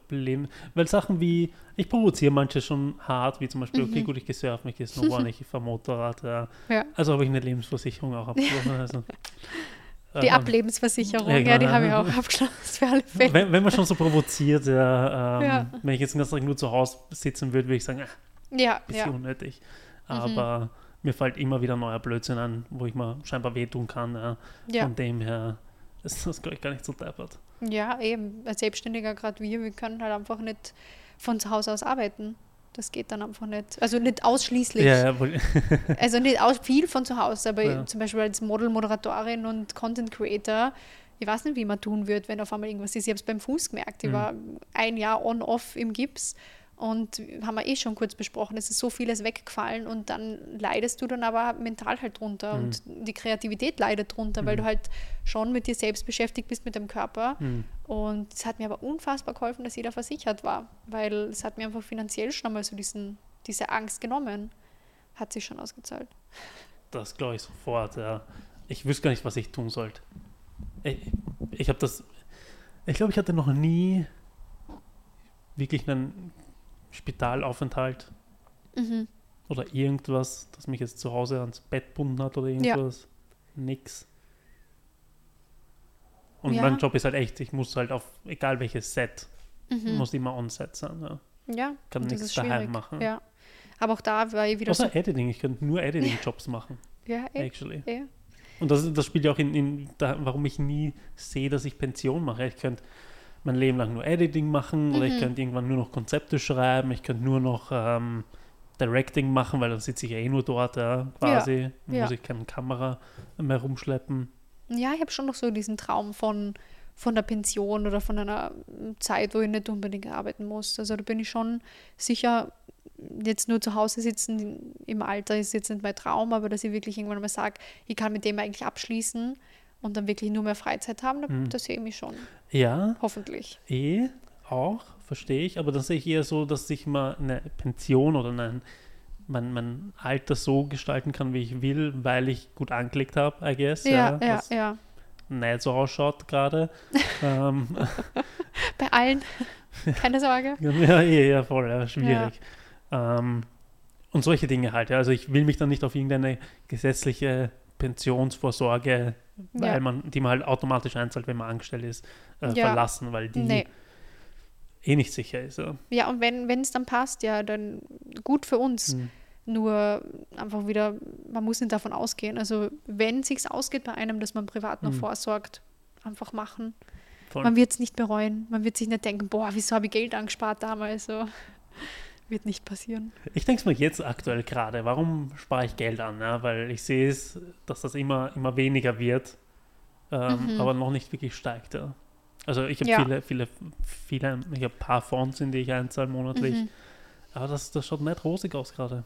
weil Sachen wie, ich provoziere manche schon hart, wie zum Beispiel, mhm. okay, gut, ich gehe surfen, ich gehe snowboarden, ich fahre Motorrad. Ja. ja. Also habe ich eine Lebensversicherung auch abgeschlossen. Also, die ähm, Ablebensversicherung, ja, ja, die habe ich auch abgeschlossen für alle Fälle. Wenn, wenn man schon so provoziert, ja, ähm, ja. wenn ich jetzt den ganzen Tag nur zu Hause sitzen würde, würde ich sagen, ach, ja, bisschen unnötig. Mhm. Aber mhm. mir fällt immer wieder neuer Blödsinn an, wo ich mir scheinbar wehtun kann. Ja. Von dem her ist das, glaube ich, gar nicht so deppert. Ja, eben. Als Selbstständiger, gerade wir, wir können halt einfach nicht von zu Hause aus arbeiten. Das geht dann einfach nicht. Also nicht ausschließlich. Ja, ja, also nicht aus, viel von zu Hause, aber ja. zum Beispiel als Model, Moderatorin und Content Creator, ich weiß nicht, wie man tun wird, wenn auf einmal irgendwas ist. Ich habe es beim Fuß gemerkt. Ich mhm. war ein Jahr on-off im Gips und haben wir eh schon kurz besprochen, es ist so vieles weggefallen und dann leidest du dann aber mental halt drunter mhm. und die Kreativität leidet drunter, mhm. weil du halt schon mit dir selbst beschäftigt bist, mit dem Körper. Mhm. Und es hat mir aber unfassbar geholfen, dass jeder versichert war, weil es hat mir einfach finanziell schon einmal so diesen, diese Angst genommen. Hat sich schon ausgezahlt. Das glaube ich sofort, ja. Ich wüsste gar nicht, was ich tun sollte. Ich, ich habe das, ich glaube, ich hatte noch nie wirklich einen Spitalaufenthalt mhm. oder irgendwas, das mich jetzt zu Hause ans Bett bunden hat oder irgendwas. Ja. Nix. Und ja. mein Job ist halt echt, ich muss halt auf, egal welches Set, mhm. muss immer on-set sein. Ja, ja kann nichts daheim machen. Ja. Aber auch da war ich wieder Außer so Editing, ich könnte nur Editing-Jobs machen. Ja, eh, actually. Eh. Und das, das spielt ja auch in, in da, warum ich nie sehe, dass ich Pension mache. Ich könnte mein Leben lang nur Editing machen mhm. oder ich mhm. könnte irgendwann nur noch Konzepte schreiben, ich könnte nur noch ähm, Directing machen, weil dann sitze ich ja eh nur dort, ja, quasi. Ja, muss ja. ich keine Kamera mehr rumschleppen. Ja, ich habe schon noch so diesen Traum von, von der Pension oder von einer Zeit, wo ich nicht unbedingt arbeiten muss. Also da bin ich schon sicher, jetzt nur zu Hause sitzen im Alter ist jetzt nicht mein Traum, aber dass ich wirklich irgendwann mal sage, ich kann mit dem eigentlich abschließen und dann wirklich nur mehr Freizeit haben, hm. das sehe ich mich schon. Ja. Hoffentlich. Eh, auch, verstehe ich. Aber dann sehe ich eher so, dass ich mal eine Pension oder ein, mein, mein Alter so gestalten kann, wie ich will, weil ich gut angelegt habe, I guess. Ja, ja, ja. ja. Nicht so ausschaut gerade. ähm. Bei allen. Keine Sorge. ja, eh, ja, voll, ja, schwierig. Ja. Ähm, und solche Dinge halt. Ja. Also ich will mich dann nicht auf irgendeine gesetzliche Pensionsvorsorge, weil ja. man, die man halt automatisch einzahlt, wenn man angestellt ist, äh, ja. verlassen, weil die nee. eh nicht sicher ist. Ja, ja und wenn es dann passt, ja, dann gut für uns. Hm. Nur einfach wieder, man muss nicht davon ausgehen. Also wenn es sich ausgeht bei einem, dass man privat noch hm. vorsorgt, einfach machen. Voll. Man wird es nicht bereuen. Man wird sich nicht denken, boah, wieso habe ich Geld angespart damals? So. Wird nicht passieren. Ich denke es mir jetzt aktuell gerade, warum spare ich Geld an? Ja? Weil ich sehe es, dass das immer, immer weniger wird, ähm, mhm. aber noch nicht wirklich steigt. Ja. Also ich habe Ja. viele, viele, viele, ich habe ein paar Fonds, in die ich einzahle monatlich. Mhm. Aber das, das schaut nicht rosig aus gerade.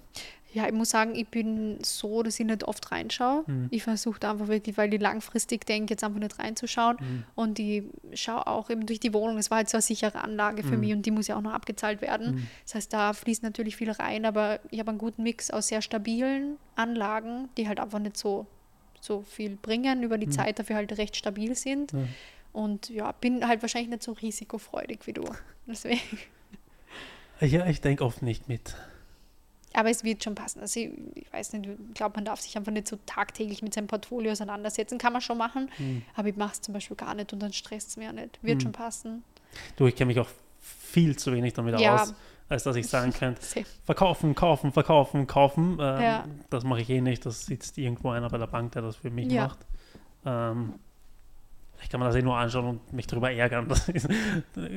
Ja, ich muss sagen, ich bin so, dass ich nicht oft reinschaue. Mhm. Ich versuche da einfach wirklich, weil ich langfristig denke, jetzt einfach nicht reinzuschauen. Mhm. Und ich schaue auch eben durch die Wohnung. Das war halt so eine sichere Anlage für Mhm. mich und die muss ja auch noch abgezahlt werden. Mhm. Das heißt, da fließt natürlich viel rein, aber ich habe einen guten Mix aus sehr stabilen Anlagen, die halt einfach nicht so, so viel bringen über die Mhm. Zeit, dafür halt recht stabil sind. Ja. Und ja, bin halt wahrscheinlich nicht so risikofreudig wie du. Deswegen. Ja, ich denke oft nicht mit. Aber es wird schon passen. Also ich, ich weiß nicht, ich glaube, man darf sich einfach nicht so tagtäglich mit seinem Portfolio auseinandersetzen. Kann man schon machen, Mhm. aber ich mache es zum Beispiel gar nicht und dann stresst es mir auch nicht. Wird Mhm. schon passen. Du, ich kenne mich auch viel zu wenig damit Ja. aus, als dass ich sagen könnte, verkaufen, kaufen, verkaufen, kaufen. Ähm, Ja. Das mache ich eh nicht. Das sitzt irgendwo einer bei der Bank, der das für mich Ja. macht. Ähm, ich kann mir das eh nur anschauen und mich darüber ärgern. Das ist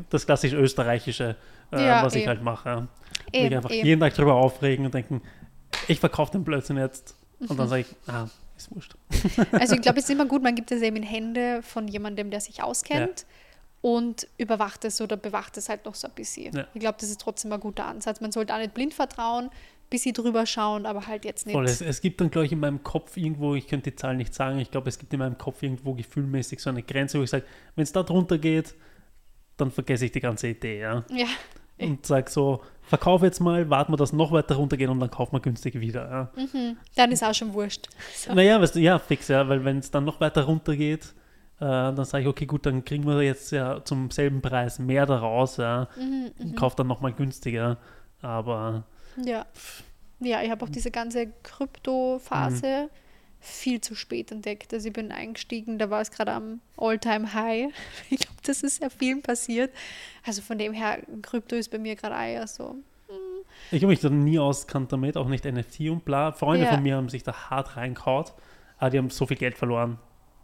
das klassisch österreichische, äh, Ja, was ich eben. halt mache. Mich Eben, einfach eben. jeden Tag darüber aufregen und denken, ich verkaufe den Blödsinn jetzt. Und dann sage ich, ah, ist wurscht. Also ich glaube, es ist immer gut, man gibt es eben in Hände von jemandem, der sich auskennt und überwacht es oder bewacht es halt noch so ein bisschen. Ja. Ich glaube, das ist trotzdem ein guter Ansatz. Man sollte auch nicht blind vertrauen, bisschen drüber schauen, aber halt jetzt nicht. Voll, es, es gibt dann, glaube ich, in meinem Kopf irgendwo, ich könnte die Zahl nicht sagen, ich glaube, es gibt in meinem Kopf irgendwo gefühlmäßig so eine Grenze, wo ich sage, wenn es da drunter geht, dann vergesse ich die ganze Idee, ja. Ja, Und sage so, verkauf jetzt mal, warten wir, dass noch weiter runtergeht und dann kaufen wir günstig wieder, ja. mhm. dann ist auch schon wurscht. So. Naja, weißt du, ja, fix, ja, weil wenn es dann noch weiter runtergeht, äh, dann sage ich, okay, gut, dann kriegen wir jetzt ja zum selben Preis mehr daraus, ja, Mhm, und mhm. kauf dann nochmal günstiger, aber Ja. Ja, ich habe auch diese ganze Krypto-Phase Mhm. viel zu spät entdeckt. Also ich bin eingestiegen, da war es gerade am All-Time-High. Ich glaube, das ist ja vielen passiert. Also von dem her, Krypto ist bei mir gerade eher so. Ich habe mich da nie auskannt damit, auch nicht NFT und bla. Freunde Ja. von mir haben sich da hart reinkaut, aber die haben so viel Geld verloren,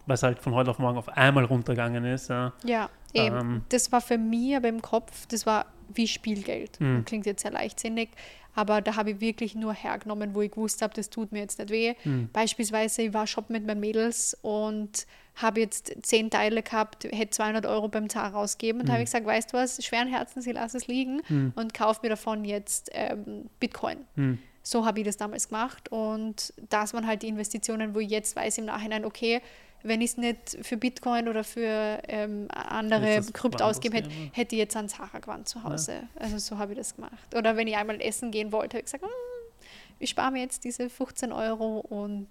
weil es halt von heute auf morgen auf einmal runtergegangen ist. Ja. Ja, eben. Ähm. das war für mich aber im Kopf, das war wie Spielgeld. Mhm. Klingt jetzt sehr leichtsinnig, aber da habe ich wirklich nur hergenommen, wo ich gewusst habe, das tut mir jetzt nicht weh. Mhm. Beispielsweise, ich war shoppen mit meinen Mädels und habe jetzt zehn Teile gehabt, hätte 200 Euro beim Zara rausgeben und Mhm. habe ich gesagt, weißt du was, schweren Herzens, ich lasse es liegen Mhm. und kaufe mir davon jetzt ähm, Bitcoin. Hm. So habe ich das damals gemacht und das waren halt die Investitionen, wo ich jetzt weiß im Nachhinein, okay, wenn ich es nicht für Bitcoin oder für ähm, andere Krypto ausgeben hätte, hätte ich jetzt einen Zara gewandt zu Hause. Also so habe ich das gemacht. Oder wenn ich einmal essen gehen wollte, habe ich gesagt, "Hm, ich spare mir jetzt diese 15 Euro und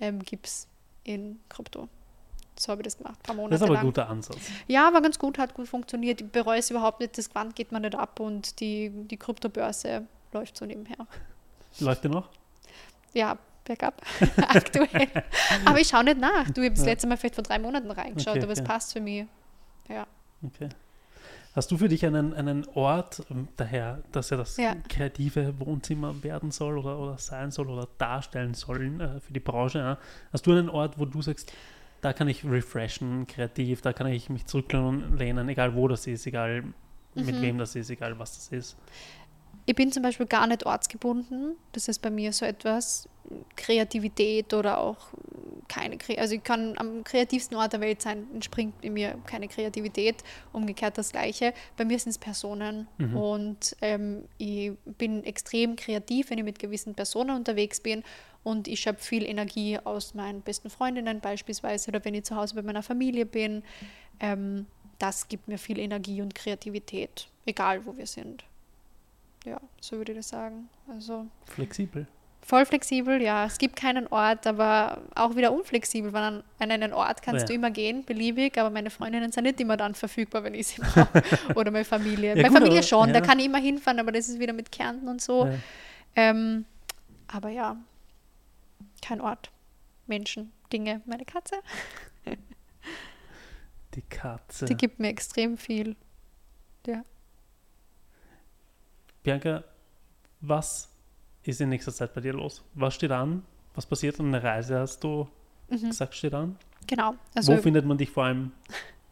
ähm, gebe es in Krypto. So habe ich das gemacht, ein paar Monate Das ist aber ein guter Ansatz. Ja, war ganz gut, hat gut funktioniert. Ich bereue es überhaupt nicht, das Quant geht man nicht ab und die, die Kryptobörse läuft so nebenher. Läuft dir noch? Ja, bergab, aktuell. Aber ich schaue nicht nach. Du, ich habe das Ja. letzte Mal vielleicht vor drei Monaten reingeschaut, Okay, aber es okay. passt für mich. Ja. Okay. Hast du für dich einen, einen Ort, ähm, daher, dass ja das Ja. kreative Wohnzimmer werden soll oder, oder sein soll oder darstellen sollen äh, für die Branche? Ja? Hast du einen Ort, wo du sagst, da kann ich refreshen, kreativ, da kann ich mich zurücklehnen, egal wo das ist, egal mit Mhm. wem das ist, egal was das ist? Ich bin zum Beispiel gar nicht ortsgebunden. Das ist bei mir so etwas Kreativität oder auch keine Kre Also ich kann am kreativsten Ort der Welt sein, entspringt in mir keine Kreativität. Umgekehrt das Gleiche. Bei mir sind es Personen Mhm. und ähm, ich bin extrem kreativ, wenn ich mit gewissen Personen unterwegs bin und ich schöpfe viel Energie aus meinen besten Freundinnen beispielsweise oder wenn ich zu Hause bei meiner Familie bin. Ähm, das gibt mir viel Energie und Kreativität, egal wo wir sind. Ja, so würde ich das sagen. Also Flexibel. voll flexibel, ja. Es gibt keinen Ort, aber auch wieder unflexibel, weil an, an einen Ort kannst Ja. du immer gehen, beliebig, aber meine Freundinnen sind nicht immer dann verfügbar, wenn ich sie brauche. Oder meine Familie. Ja, meine gut, Familie schon, da ja. kann ich immer hinfahren, aber das ist wieder mit Kärnten und so. Ähm, aber ja, kein Ort. Menschen, Dinge, meine Katze, Die Katze. die gibt mir extrem viel. Ja. Bianca, was ist in nächster Zeit bei dir los? Was steht an? Was passiert? Eine Reise hast du Mhm. gesagt, steht an? Genau. Also, Wo findet man dich vor allem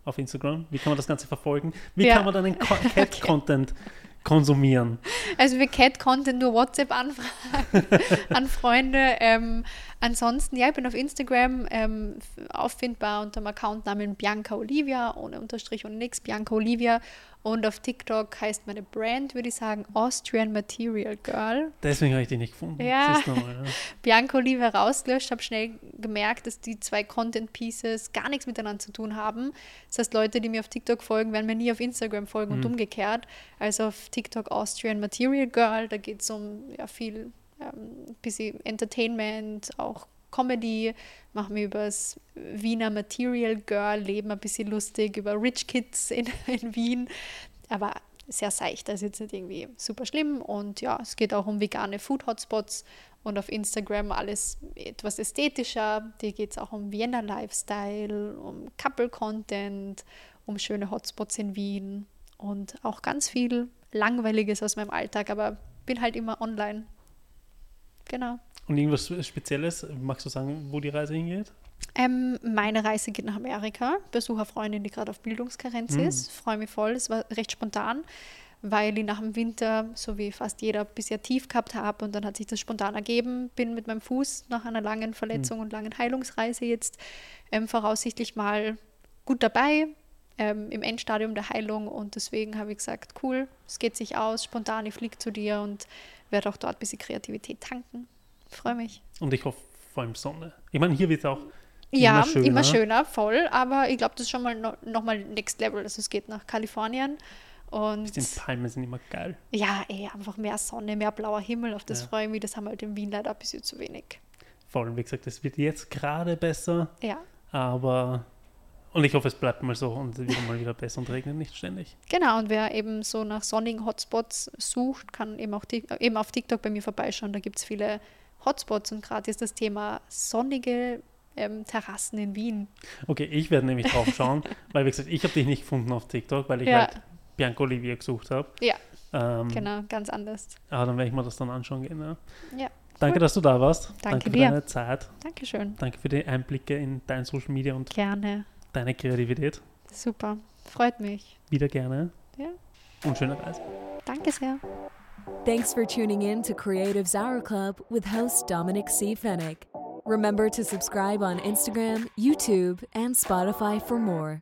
auf Instagram? Wie kann man das Ganze verfolgen? Wie Ja. kann man deinen Co- Cat-Content konsumieren. Also wir Cat-Content nur WhatsApp-Anfragen an Freunde. Ähm, ansonsten, ja, ich bin auf Instagram ähm, auffindbar unter dem Accountnamen Bianca Olivia, ohne Unterstrich und nix, Bianca Olivia. Und auf TikTok heißt meine Brand, würde ich sagen, Austrian Material Girl. Deswegen habe ich die nicht gefunden. Ja. Mal, ja. Bianca Olivia rausgelöscht, habe schnell gemerkt, dass die zwei Content Pieces gar nichts miteinander zu tun haben. Das heißt, Leute, die mir auf TikTok folgen, werden mir nie auf Instagram folgen und umgekehrt. Also auf TikTok Austrian Material Girl, da geht es um ja, viel ähm, bisschen Entertainment, auch Comedy, machen wir über das Wiener Material Girl Leben ein bisschen lustig, über Rich Kids in, in Wien, aber sehr seicht, ist jetzt nicht irgendwie super schlimm. Und ja, es geht auch um vegane Food Hotspots und auf Instagram alles etwas ästhetischer, dir geht es auch um Vienna Lifestyle, um Couple Content, um schöne Hotspots in Wien und auch ganz viel Langweiliges aus meinem Alltag, aber bin halt immer online. Genau. Und irgendwas Spezielles, magst du sagen, wo die Reise hingeht? Ähm, meine Reise geht nach Amerika. Besuche eine Freundin, die gerade auf Bildungskarenz Mhm. ist. Freue mich voll. Es war recht spontan, weil ich nach dem Winter, so wie fast jeder, bisher tief gehabt habe. Und dann hat sich das spontan ergeben. Bin mit meinem Fuß nach einer langen Verletzung und langen Heilungsreise jetzt ähm, voraussichtlich mal gut dabei. Ähm, im Endstadium der Heilung und deswegen habe ich gesagt, cool, es geht sich aus, spontan, ich fliege zu dir und werde auch dort ein bisschen Kreativität tanken. Freue mich. Und ich hoffe vor allem Sonne. Ich meine, hier wird es auch Ja, immer schöner. immer schöner, voll. Aber ich glaube, das ist schon mal no, nochmal Next Level. Also es geht nach Kalifornien. Und Die Palmen sind immer geil. ja, ey, einfach mehr Sonne, mehr blauer Himmel. Auf das Ja. freue ich mich. Das haben wir halt in Wien leider ein bisschen zu wenig. Vor allem, wie gesagt, es wird jetzt gerade besser, Ja, aber. Und ich hoffe, es bleibt mal so und wird mal wieder besser und regnet nicht ständig. genau. Und wer eben so nach sonnigen Hotspots sucht, kann eben auch eben auf TikTok bei mir vorbeischauen. Da gibt es viele Hotspots und gerade ist das Thema sonnige ähm, Terrassen in Wien. Okay, ich werde nämlich drauf schauen, weil, wie gesagt, ich habe dich nicht gefunden auf TikTok, weil ich Ja. halt Bianca Olivia gesucht habe. Ja, Ähm, genau, ganz anders. Aber dann werde ich mir das dann anschauen gehen. Ja. Ja, Danke, dass du da warst. Danke für dir. deine Zeit. Dankeschön. Danke für die Einblicke in dein Social Media und Gerne. Deine Kreativität. Super. Freut mich. Wieder gerne Ja, und schöne Reise. danke sehr. Thanks for tuning in to Creatives Hour Club with host Dominic C. Fennick. Remember to subscribe on Instagram, YouTube, and Spotify for more.